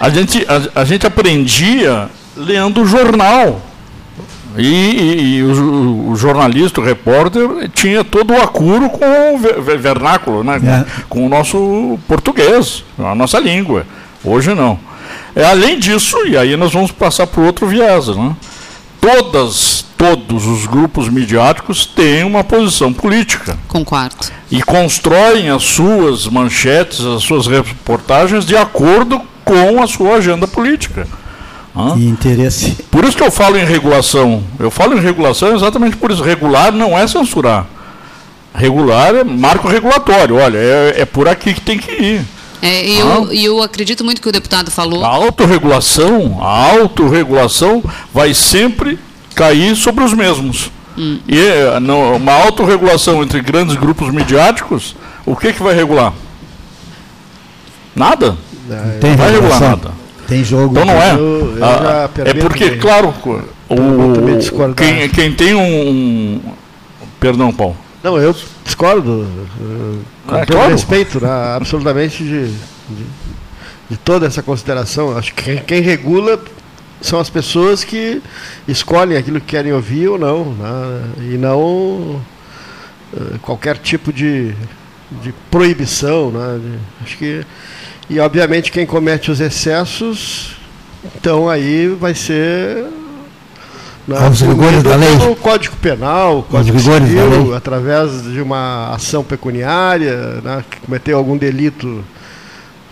A, gente, a, a gente aprendia lendo jornal. E, e, e o, o, jornalista, o repórter, tinha todo o acuro com o vernáculo, né? É. com o nosso português, a nossa língua. Hoje não. É, além disso, e aí nós vamos passar para outro viés, né? Todas, todos os grupos midiáticos têm uma posição política. Concordo. E constroem as suas manchetes, as suas reportagens de acordo com a sua agenda política. Hã? E interesse. Por isso que eu falo em regulação. Eu falo em regulação exatamente por isso. Regular não é censurar. Regular é marco regulatório. Olha, é, é por aqui que tem que ir. É, e eu, eu acredito muito que o deputado falou. A autorregulação, a autorregulação vai sempre cair sobre os mesmos. Hum. E não, uma autorregulação entre grandes grupos midiáticos, o que, que vai regular? Nada. Não vai regular nada. Tem jogo. Então não é. Eu, eu ah, é porque, claro, o, quem, quem tem um. Perdão, Paulo. Não, eu discordo. Com é, todo claro. respeito, né, absolutamente, de, de, de, toda essa consideração. Acho que quem, regula são as pessoas que escolhem aquilo que querem ouvir ou não. Né, e não uh, qualquer tipo de, de proibição. Né, de, acho que e, obviamente, quem comete os excessos, então aí vai ser. Né, Aos rigores da lei. O Código Penal, o Código Civil, através de uma ação pecuniária, né, que cometeu algum delito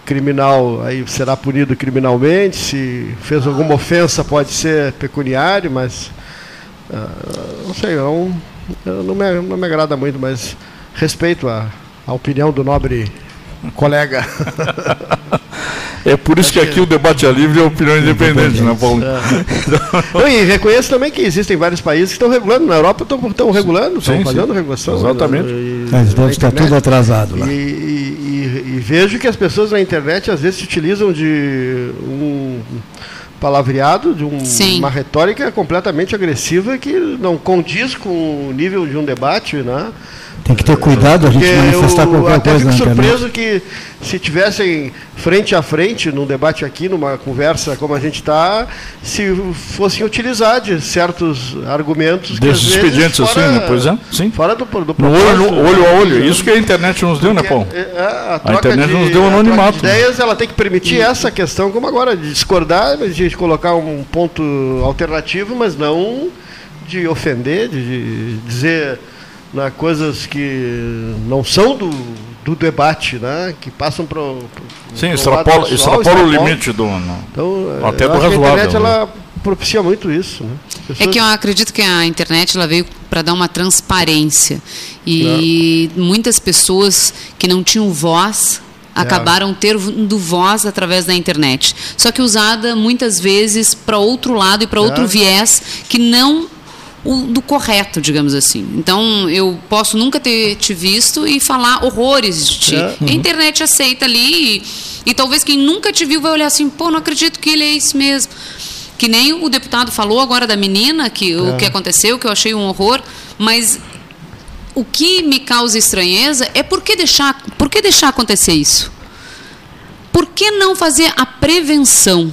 criminal, aí será punido criminalmente. Se fez alguma ofensa, pode ser pecuniário, mas. Uh, não sei, não, não, me, não me agrada muito, mas respeito a, a opinião do nobre colega. É por isso que aqui o debate é livre e a opinião independente, né, Paulo? É. e reconheço também que existem vários países que estão regulando. Na Europa estão, regulando, estão fazendo regulação. Exatamente. E, Mas deve estar tudo atrasado lá. E, e, e, vejo que as pessoas na internet às vezes se utilizam de um palavreado, de um, uma retórica completamente agressiva que não condiz com o nível de um debate, né? Tem que ter cuidado a gente manifestar eu, qualquer até coisa fico surpreso que se tivessem frente a frente num debate aqui, numa conversa como a gente está, se fossem utilizar de certos argumentos desses expedientes assim, né? Pois é, sim. Fora do, do no olho, olho a olho. Isso que a internet nos deu, né, Paulo? É, é, a, a, internet de, nos deu um anonimato. De ideias, ela tem que permitir essa questão, como agora, de discordar, de colocar um ponto alternativo, mas não de ofender, de dizer né, coisas que não são do, do debate, né, que passam para o. Sim, extrapola, extrapola o limite do. No, então, até do razoável. A internet né? ela propicia muito isso. Né? Pessoas... É que eu acredito que a internet ela veio para dar uma transparência. E não. muitas pessoas que não tinham voz. Acabaram tendo voz através da internet. Só que usada muitas vezes para outro lado e para outro é. viés que não o, do correto, digamos assim. Então, eu posso nunca ter te visto e falar horrores de ti. É. Uhum. A internet aceita ali e, e, talvez quem nunca te viu vai olhar assim, pô, não acredito que ele é isso mesmo. Que nem o deputado falou agora da menina, que é. o que aconteceu, que eu achei um horror, mas o que me causa estranheza é por que deixar, por que deixar acontecer isso? Por que não fazer a prevenção?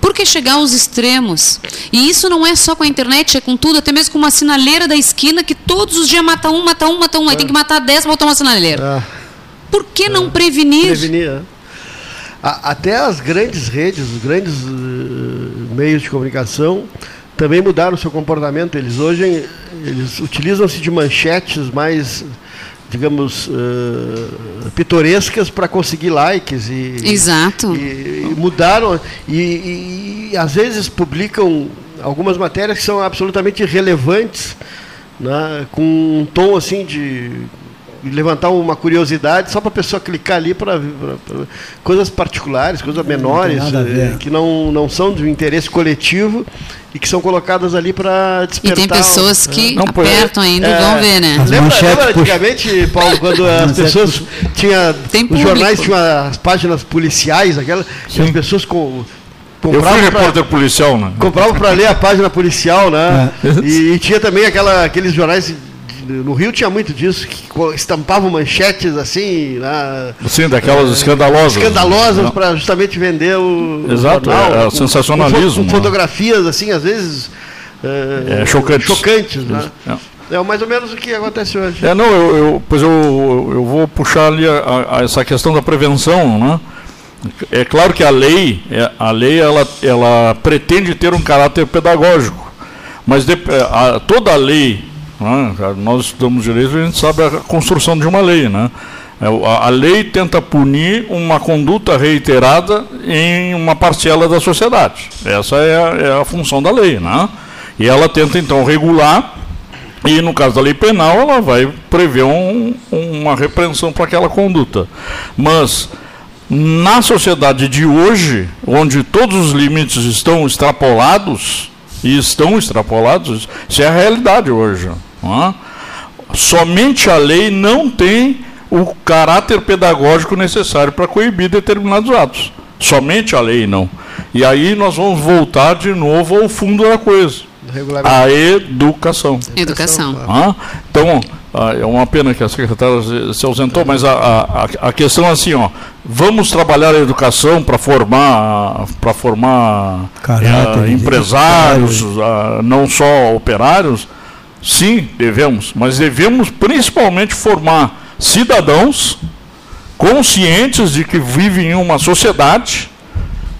Por que chegar aos extremos? E isso não é só com a internet, é com tudo, até mesmo com uma sinaleira da esquina que todos os dias mata um, mata um, mata um. Aí tem que matar dez para botar uma sinaleira. É. Por que não é. prevenir? Prevenir, é. Até as grandes redes, os grandes uh, meios de comunicação também mudaram o seu comportamento. Eles hoje eles utilizam-se de manchetes mais digamos, uh, pitorescas para conseguir likes. E, Exato. E, e mudaram. E, e, às vezes publicam algumas matérias que são absolutamente irrelevantes, né, com um tom assim de levantar uma curiosidade só para a pessoa clicar ali para coisas particulares, coisas menores, não eh, que não, não são de interesse coletivo e que são colocadas ali para despertar. E tem pessoas que não, apertam ainda é, e vão ver, né? Lembra, lembra antigamente, Paulo, quando as pessoas tinha os jornais tinham as páginas policiais, aquelas, as pessoas com comprava eu fui repórter policial, né? Comprava para ler a página policial, né? É. E, e, tinha também aquela, aqueles jornais no Rio tinha muito disso, que estampavam manchetes assim. Né? Sim, daquelas é, escandalosas. Escandalosas para justamente vender o. Exato, jornal, é, é sensacionalismo. Com, com, fotografias, assim, às vezes. É, chocantes. Chocantes, né? É. é. mais ou menos o que acontece hoje. É, não, eu, eu pois eu, eu vou puxar ali a, a essa questão da prevenção, né? É claro que a lei, é, a lei ela, ela pretende ter um caráter pedagógico, mas de, a, toda a lei né? Nós estudamos direito e a gente sabe a construção de uma lei. Né? É, a lei tenta punir uma conduta reiterada em uma parcela da sociedade. Essa é a, é a função da lei. Né? E ela tenta, então, regular e no caso da lei penal, ela vai prever um, uma repreensão para aquela conduta. Mas na sociedade de hoje, onde todos os limites estão extrapolados, e estão extrapolados, isso é a realidade hoje. É? Somente a lei não tem o caráter pedagógico necessário para coibir determinados atos. Somente a lei não. E aí nós vamos voltar de novo ao fundo da coisa. A educação. Educação. Ah, então, ah, é uma pena que a secretária se ausentou, mas a, a, a questão é assim, ó, vamos trabalhar a educação para formar, para formar Caráter, é, empresários, não só operários, Sim, devemos, mas devemos principalmente formar cidadãos conscientes de que vivem em uma sociedade,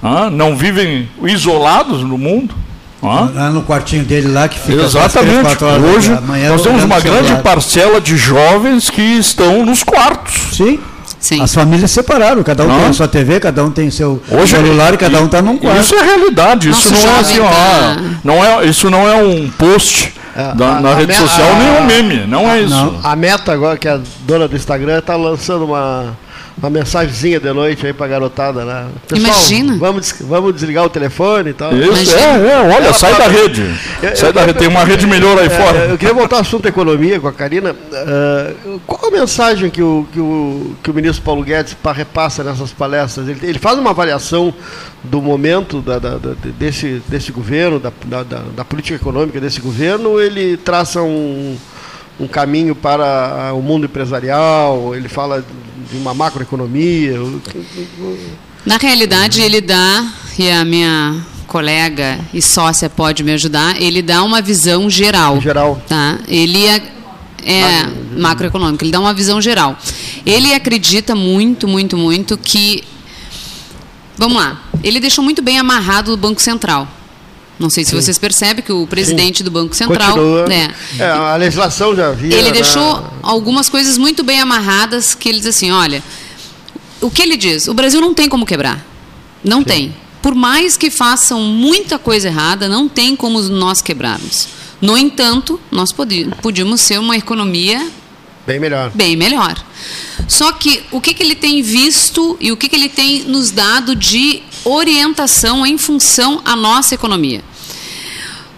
ah, não vivem isolados no mundo. Ah. Lá no quartinho dele lá que fica Exatamente. 3, Hoje nós temos uma grande parcela de jovens que estão nos quartos. Sim. Sim. As famílias separaram, cada um não. tem a sua TV, cada um tem seu Hoje, celular e cada um está num quarto. Isso é realidade, isso Nossa, não é assim, tá- não é, isso não é um post é, na, na rede social, nem um meme, não é isso. Não. A Meta agora, que é a dona do Instagram, está lançando uma uma mensagenzinha de noite aí pra garotada, né? Pessoal, Imagina. Vamos, vamos desligar o telefone e tal. Isso, é, é, olha, Ela sai da rede. Eu, sai eu, da rede, tem uma rede melhor aí é, fora. Eu queria voltar ao assunto economia com a Karina. Uh, qual a mensagem que o, que o, que o ministro Paulo Guedes repassa nessas palestras? Ele, ele faz uma avaliação do momento da, da, da, desse, desse governo, da, da, da política econômica desse governo, ou ele traça um um caminho para o mundo empresarial, ele fala de uma macroeconomia. Na realidade, ele dá, e a minha colega e sócia pode me ajudar, ele dá uma visão geral. Geral. Tá? Ele é, é macroeconômico, ele dá uma visão geral. Ele acredita muito, muito, muito que. Vamos lá. Ele deixou muito bem amarrado o Banco Central. Não sei se Sim. vocês percebem que o presidente Sim. do Banco Central. Né, é, a legislação já havia. Ele deixou algumas coisas muito bem amarradas que ele diz assim: olha, o que ele diz? O Brasil não tem como quebrar. Não Sim. tem. Por mais que façam muita coisa errada, não tem como nós quebrarmos. No entanto, nós podíamos ser uma economia bem melhor. Bem melhor. Só que o que, que ele tem visto e o que, que ele tem nos dado de orientação em função à nossa economia?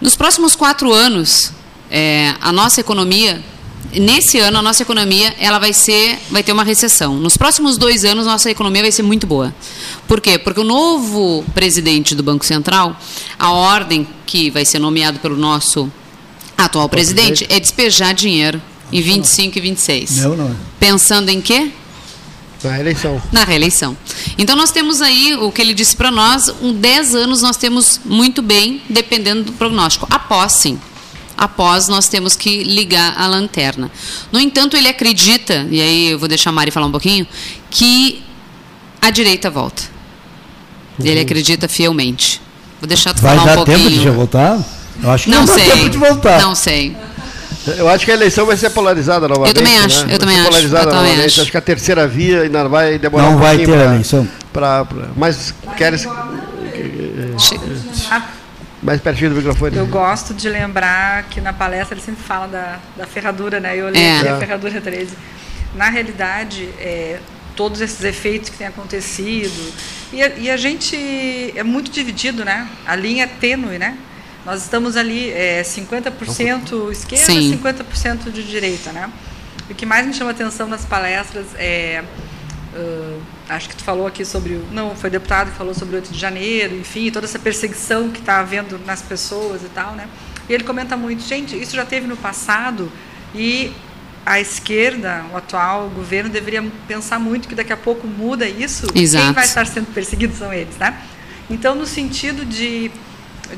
Nos próximos quatro anos, é, a nossa economia, nesse ano a nossa economia, ela vai ser, vai ter uma recessão. Nos próximos dois anos, nossa economia vai ser muito boa. Por quê? Porque o novo presidente do Banco Central, a ordem que vai ser nomeado pelo nosso atual presidente é despejar dinheiro em 25 e 26. Não, não. Pensando em quê? Na reeleição. Na reeleição. Então nós temos aí o que ele disse para nós, um 10 anos nós temos muito bem, dependendo do prognóstico. Após sim. Após nós temos que ligar a lanterna. No entanto, ele acredita, e aí eu vou deixar a Mari falar um pouquinho, que a direita volta. Uhum. Ele acredita fielmente. Vou deixar tu Vai falar um pouquinho. Vai dar tempo de já voltar? Eu acho que não, não sei. tempo de voltar. Não sei. Eu acho que a eleição vai ser polarizada novamente. Eu também acho, né? eu também acho. Polarizada novamente. Acho. acho. que a terceira via ainda vai demorar não um vai ter pra, eleição. Pra, pra, mas queres. Mais pertinho do microfone. Eu gosto de lembrar que na palestra ele sempre fala da, da ferradura, né? Eu olhei é. aqui a ferradura 13. Na realidade, é, todos esses efeitos que têm acontecido. E a, e a, gente é muito dividido, né? A linha é tênue, né? Nós estamos ali é, 50% esquerda, Sim. 50% de direita, né? O que mais me chama atenção nas palestras é uh, acho que tu falou aqui sobre o não foi deputado que falou sobre o 8 de janeiro, enfim, toda essa perseguição que está havendo nas pessoas e tal, né? E ele comenta muito, gente, isso já teve no passado e a esquerda, o atual governo deveria pensar muito que daqui a pouco muda isso. Exato. Quem vai estar sendo perseguido são eles, né? Então, no sentido de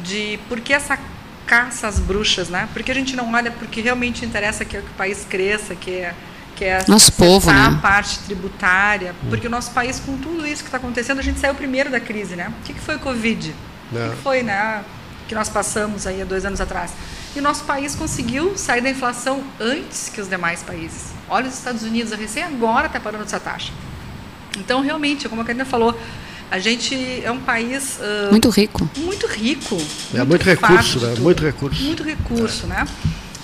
de por que essa caça às bruxas, né? Porque a gente não olha porque realmente interessa que, é que o país cresça, que é que é nosso povo, né? a parte tributária, porque o nosso país com tudo isso que está acontecendo, a gente saiu primeiro da crise, né? O que, que foi o Covid? O que, que foi, né? Que nós passamos aí há dois anos atrás. E o nosso país conseguiu sair da inflação antes que os demais países. Olha os Estados Unidos, a recém agora está parando essa taxa. Então, realmente, como a Karina falou, a gente é um país uh, muito rico. Muito rico. É muito, muito recurso, né? Muito recurso. Muito recurso, é. né?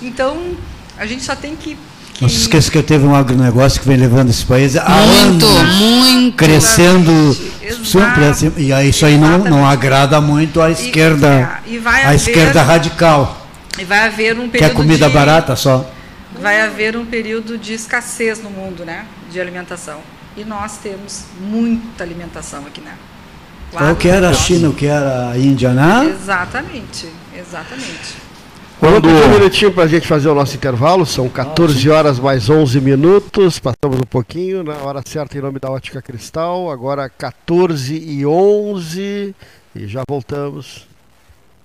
Então, a gente só tem que. Não se esqueça que teve um agronegócio que vem levando esse país há muito, anos, muito crescendo sempre assim, e aí isso aí não, não agrada muito à esquerda, e, e à esquerda radical. E vai haver um período que é comida de, barata só. Vai haver um período de escassez no mundo, né, de alimentação. E nós temos muita alimentação aqui, né? o que era a China, o que era a Índia, né? Exatamente, exatamente. Quando... Um minutinho para a gente fazer o nosso intervalo, são 14 horas mais 11 minutos, passamos um pouquinho, na hora certa em nome da Ótica Cristal, agora 14 e 11 e já voltamos.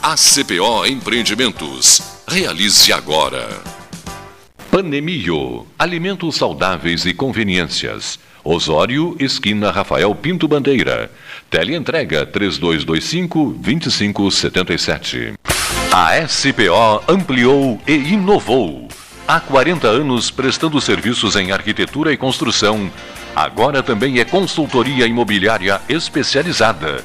ACPO Empreendimentos. Realize agora. Panemio, alimentos saudáveis e conveniências. Osório, esquina Rafael Pinto Bandeira. Teleentrega 3225-2577. A SPO ampliou e inovou. Há 40 anos prestando serviços em arquitetura e construção. Agora também é consultoria imobiliária especializada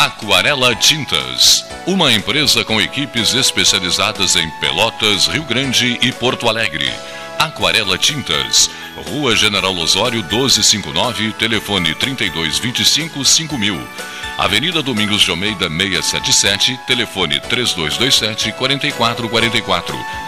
Aquarela Tintas, uma empresa com equipes especializadas em Pelotas, Rio Grande e Porto Alegre. Aquarela Tintas, Rua General Osório 1259, telefone 3225 5000. Avenida Domingos de Almeida 677, telefone 3227 4444.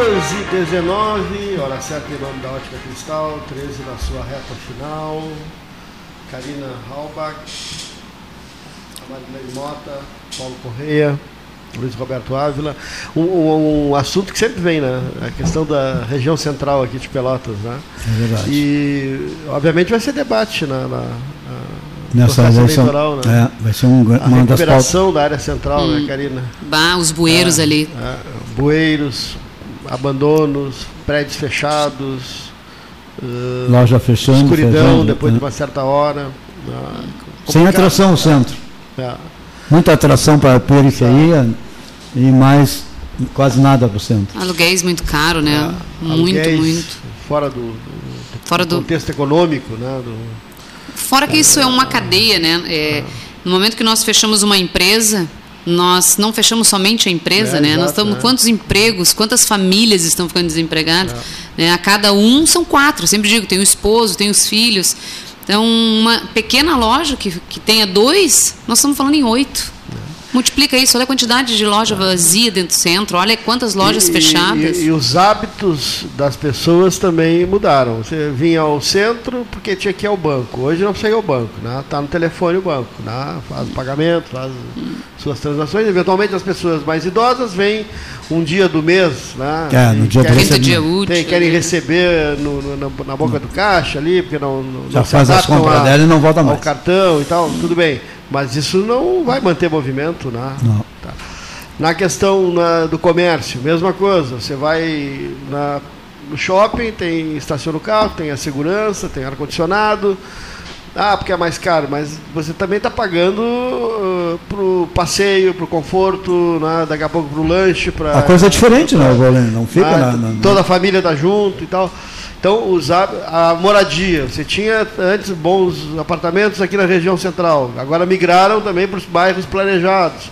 2 e 19, hora certa em nome da Ótica Cristal, 13 na sua reta final. Karina Halbach, Marilene Mota, Paulo Correia, Luiz Roberto Ávila. Um, um, um, assunto que sempre vem, né? A questão da região central aqui de Pelotas, né? É verdade. E, obviamente, vai ser debate na, na, na Nessa eleição, né? é, vai ser um, uma a recuperação da área central, né, hum. né, Karina? Bah, os bueiros é, ali. É, bueiros, abandonos, prédios fechados, uh, loja fechando, escuridão fechando, depois né? de uma certa hora. Uh, Sem atração o centro. É. Muita atração para a periferia e mais quase nada para o centro. Aluguéis muito caro, né? É, muito, muito. Fora do, do, fora do, contexto econômico, né? Do, fora que isso é uma cadeia, né? É, no momento que nós fechamos uma empresa, nós não fechamos somente a empresa, é, né? Exato, nós estamos é. quantos empregos, quantas famílias estão ficando desempregadas? É. Né? A cada um são quatro. Eu sempre digo, tem o esposo, tem os filhos. Então, uma pequena loja que, que tenha dois, nós estamos falando em oito. Multiplica isso, olha a quantidade de loja vazia dentro do centro, olha quantas lojas e, fechadas. E, e, os hábitos das pessoas também mudaram. Você vinha ao centro porque tinha que ir ao banco. Hoje não precisa ir ao banco, né? Está no telefone o banco, né? faz o pagamento, faz hum. suas transações. Eventualmente as pessoas mais idosas vêm um dia do mês, né? É, no dia querem, do dia útil. Tem, querem receber no, no, na, na, boca do caixa ali, porque não, não já não faz as compras dela e não volta mais. Ao cartão e tal, tudo bem. Mas isso não vai manter movimento, né? Não. Tá. Na questão na, do comércio, mesma coisa. Você vai na, no shopping, tem estaciona o carro, tem a segurança, tem ar-condicionado. Ah, porque é mais caro, mas você também está pagando uh, para o passeio, para o conforto, né? daqui a pouco para o lanche. Pra, a coisa é diferente, né, Golene? Não fica ah, na, na, Toda a família está junto e tal. Então, usar a moradia. Você tinha antes bons apartamentos aqui na região central. Agora migraram também para os bairros planejados.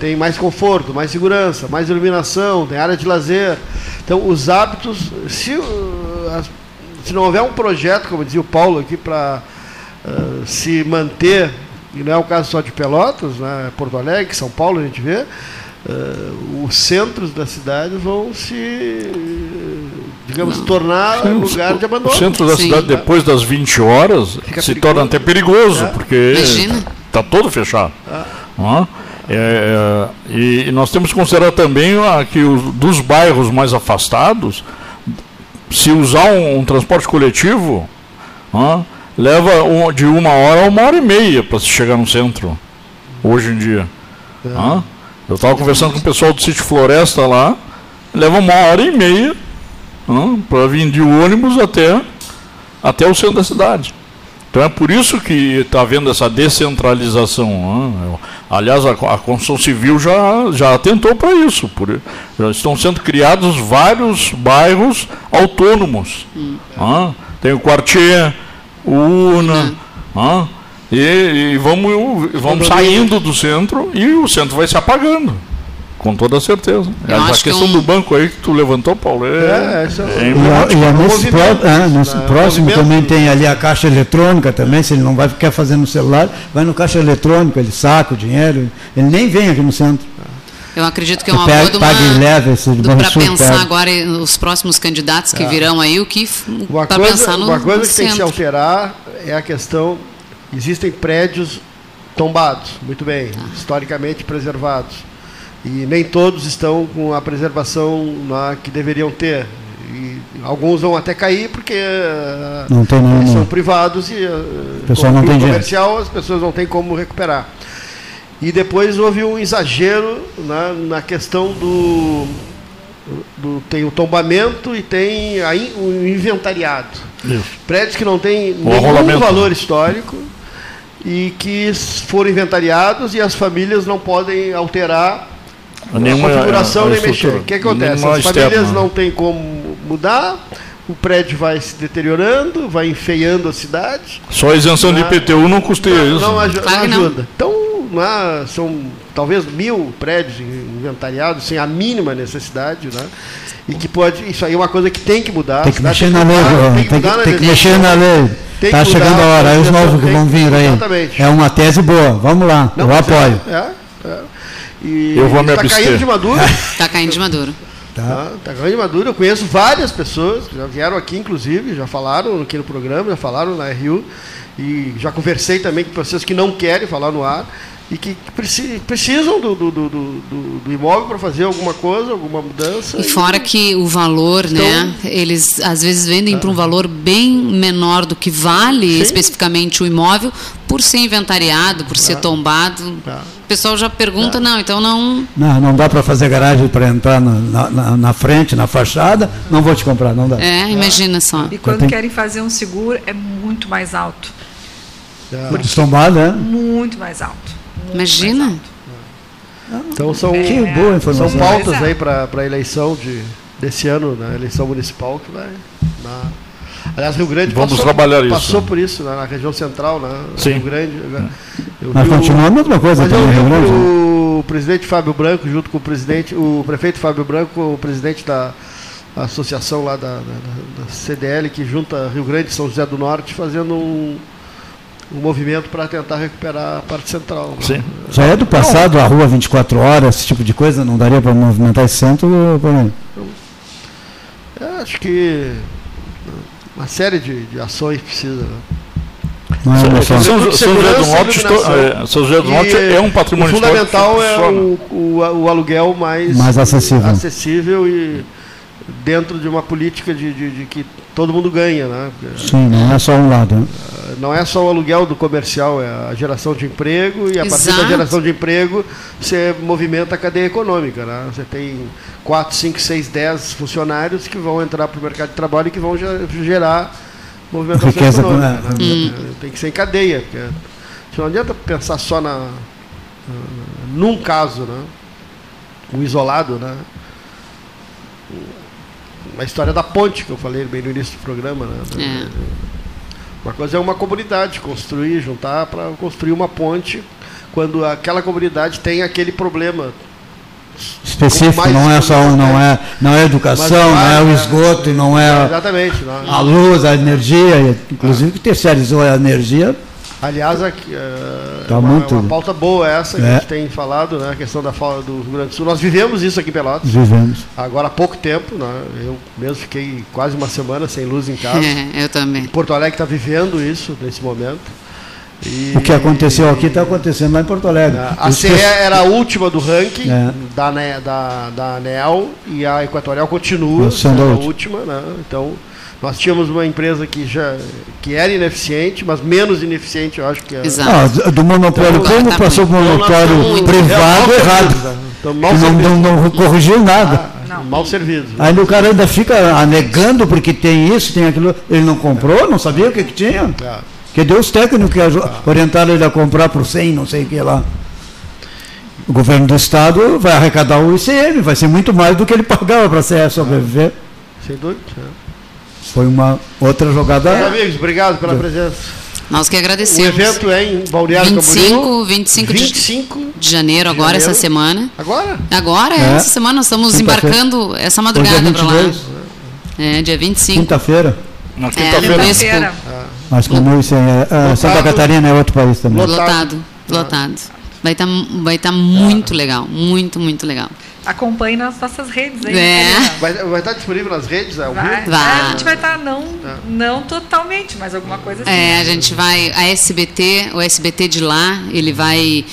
Tem mais conforto, mais segurança, mais iluminação, tem área de lazer. Então, os hábitos, se, uh, se não houver um projeto, como dizia o Paulo aqui, para uh, se manter, e não é o caso só de Pelotas, né, Porto Alegre, São Paulo, a gente vê, uh, os centros da cidade vão se digamos, não. tornar Sim, lugar de abandono. O centro da Sim. cidade, depois das 20 horas, Fica se perigoso. torna até perigoso, é. porque está todo fechado. É. É, e nós temos que considerar também que os, dos bairros mais afastados, se usar um, um transporte coletivo, leva um, de uma hora a uma hora e meia para se chegar no centro, hoje em dia. É. Eu estava conversando com o pessoal do Sítio Floresta lá, leva uma hora e meia para vir de ônibus até, até o centro da cidade. Então é por isso que está havendo essa descentralização. Aliás, a, a, construção civil já, já atentou para isso. Por, já estão sendo criados vários bairros autônomos. Hum. Tem o Quartier, o UNA. Hum. E, e, vamos, vamos saindo do centro e o centro vai se apagando Com toda certeza. Eu a questão um... do banco aí que tu levantou, Paulo, é, é, é, e, e nesse, pró é, nesse próximo também tem ali a caixa eletrônica também, se ele não vai ficar fazendo no celular, vai no caixa eletrônico, ele saca o dinheiro, ele nem vem aqui no centro. Eu acredito que é uma boa para pensar pega. agora os próximos candidatos que é. virão aí, o que para pensar no Uma coisa no que centro. tem que se alterar é a questão, existem prédios tombados, muito bem, ah. historicamente preservados. E nem todos estão com a preservação na, que deveriam ter. E alguns vão até cair porque não tem eles são privados e o pessoal não tem comercial dinheiro. as pessoas não têm como recuperar. E depois houve um exagero na, na questão do, do, Tem o tombamento e tem a, o inventariado. Isso. Prédios que não têm nenhum valor histórico e que foram inventariados e as famílias não podem alterar nenhuma, a configuração a nem mexer. O que acontece? As famílias não têm como mudar, o prédio vai se deteriorando, vai enfeiando a cidade. Só a isenção de IPTU não custeia não, isso. Não, ajuda. Claro não ajuda. Então, né, são talvez mil prédios inventariados sem a mínima necessidade, né? E que pode, isso aí é uma coisa que tem que mudar. Tem que mexer na lei, tem que, tem que, tem que mexer na lei. Está chegando a hora, aí os novos que vão vir aí. Exatamente. É uma tese boa, vamos lá, Não, eu apoio. É, é. E eu vou me Está caindo de maduro. Está [LAUGHS] caindo de maduro. Tá. Tá, caindo de maduro. Eu conheço várias pessoas, já vieram aqui, inclusive, já falaram aqui no programa, já falaram na RU. E já conversei também com pessoas que não querem falar no ar e que precisam do, do, do, do imóvel para fazer alguma coisa, alguma mudança. E fora e... que o valor, então, né? Eles às vezes vendem para um valor bem menor do que vale sim. especificamente o imóvel, por ser inventariado, por ser tombado. O pessoal já pergunta, não, então não. Não, não dá para fazer garagem para entrar na, na, na, frente, na fachada, não vou te comprar, não dá. É, imagina só. E quando querem fazer um seguro, é muito mais alto. Muito tombado, né? Muito mais alto. Imagina. Então são, que boa informação. são pautas aí para a eleição de, desse ano, na eleição municipal, que vai. Na, aliás, Rio Grande Vamos passou, trabalhar passou isso. por isso, né, na região central, né, Sim. Rio Grande. Mas continua a mesma coisa também, Rio Grande. O presidente Fábio Branco, junto com o presidente, o prefeito Fábio Branco, o presidente da associação lá da, da, da CDL, que junta Rio Grande e São José do Norte, fazendo um um movimento para tentar recuperar a parte central. Né? Sim. Já é do passado a rua 24 horas, esse tipo de coisa? Não daria para movimentar esse centro? Eu acho que uma série de, de ações precisa. Né? Não, é São, São, José do Norte, é, São José do Norte é um patrimônio O fundamental é o, o, o, aluguel mais, mais acessível. acessível e dentro de uma política de, de, de que todo mundo ganha, né? Sim, não é só um lado. Né? Não é só o aluguel do comercial, é a geração de emprego e a Exato. partir da geração de emprego você movimenta a cadeia econômica, né? Você tem 4, 5, 6, 10 funcionários que vão entrar para o mercado de trabalho e que vão gerar movimentação Riqueza econômica. Né? Hum. Tem que ser em cadeia, porque não adianta pensar só na, num caso, né? Um isolado, né? A história da ponte que eu falei bem no início do programa. Né? É. Uma coisa é uma comunidade construir, juntar para construir uma ponte quando aquela comunidade tem aquele problema específico, não é só não é não é educação, não é o esgoto, não é exatamente, não. a luz, a energia, inclusive que terceirizou a energia Aliás, aqui, uh, tá uma, muito... uma pauta boa essa que é. a gente tem falado, né? A questão da falta do Rio Grande do Sul. Nós vivemos isso aqui em Pelotas. Vivemos. Agora há pouco tempo, né? Eu mesmo fiquei quase uma semana sem luz em casa. [LAUGHS] eu também. Porto Alegre está vivendo isso nesse momento. E, o que aconteceu aqui está acontecendo lá em Porto Alegre. A CE era a última do ranking é. da, da, da ANEL e a Equatorial continua sendo a última. Né? Então, nós tínhamos uma empresa que já que era ineficiente, mas menos ineficiente, eu acho que é. Exato. Ah, do monopólio então, como passou para o monopólio privado é, errado. Então, não, não, não, corrigiu nada. Ah, mal servido. Aí o cara ainda fica anegando porque tem isso, tem aquilo. Ele não comprou, não sabia o que, que tinha. É. Que deu os técnicos que orientaram ele a comprar por 100, não sei o que lá. O governo do estado vai arrecadar o ICM, vai ser muito mais do que ele pagava para a sobreviver. Sem dúvida. Foi uma outra jogada. amigos, obrigado pela presença. Nós que agradecemos. O evento é em Balneário 25, Camboriú. 25, 25 de, de janeiro, agora, janeiro. essa semana. Agora? Agora, é. essa semana, nós estamos embarcando essa madrugada para lá. É, dia 25. Quinta-feira. Na quinta-feira. É, quinta Mas como isso é, é, Santa Catarina é outro país também. Lotado, lotado. Vai estar tá, vai tá muito legal, muito, muito legal. Acompanhe nas nossas redes aí. É. Vai, vai estar disponível nas redes? É, vai. vai. É, a gente vai estar, não, é. não totalmente, mas alguma coisa assim. É, a gente vai, a SBT, o SBT de lá, ele vai,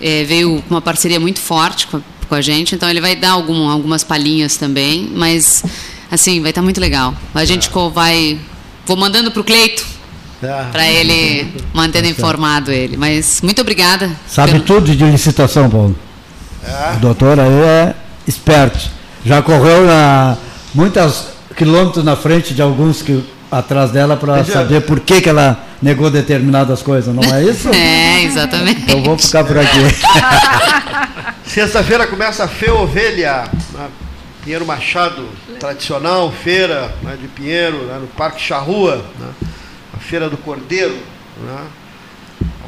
é, veio com uma parceria muito forte com a, com a gente, então ele vai dar algum, algumas palhinhas também, mas, assim, vai estar muito legal. A gente é. vai, vou mandando para o Cleito, é. para ele [LAUGHS] mantendo tá informado ele. Mas muito obrigada. Sabe pelo... tudo de licitação, Paulo. É. O doutor aí é esperto. Já correu na, muitos quilômetros na frente de alguns que atrás dela para saber por que, que ela negou determinadas coisas, não é isso? [LAUGHS] É, exatamente. Então vou ficar por aqui. [LAUGHS] Sexta-feira começa a Fê Ovelha, Pinheiro Machado, tradicional feira né, de Pinheiro, né, no Parque Charrua, né, a Feira do Cordeiro. Né,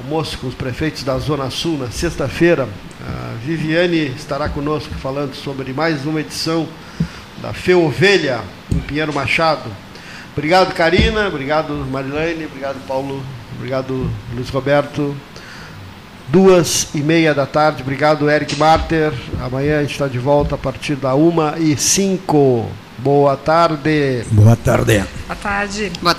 almoço com os prefeitos da Zona Sul na sexta-feira. A Viviane estará conosco falando sobre mais uma edição da Fê Ovelha, em Pinheiro Machado. Obrigado, Karina. Obrigado, Marilene. Obrigado, Paulo. Obrigado, Luiz Roberto. Duas e meia da tarde. Obrigado, Eric Marter. Amanhã a gente está de volta a partir da uma e cinco. Boa tarde. Boa tarde. Boa tarde. Boa tarde.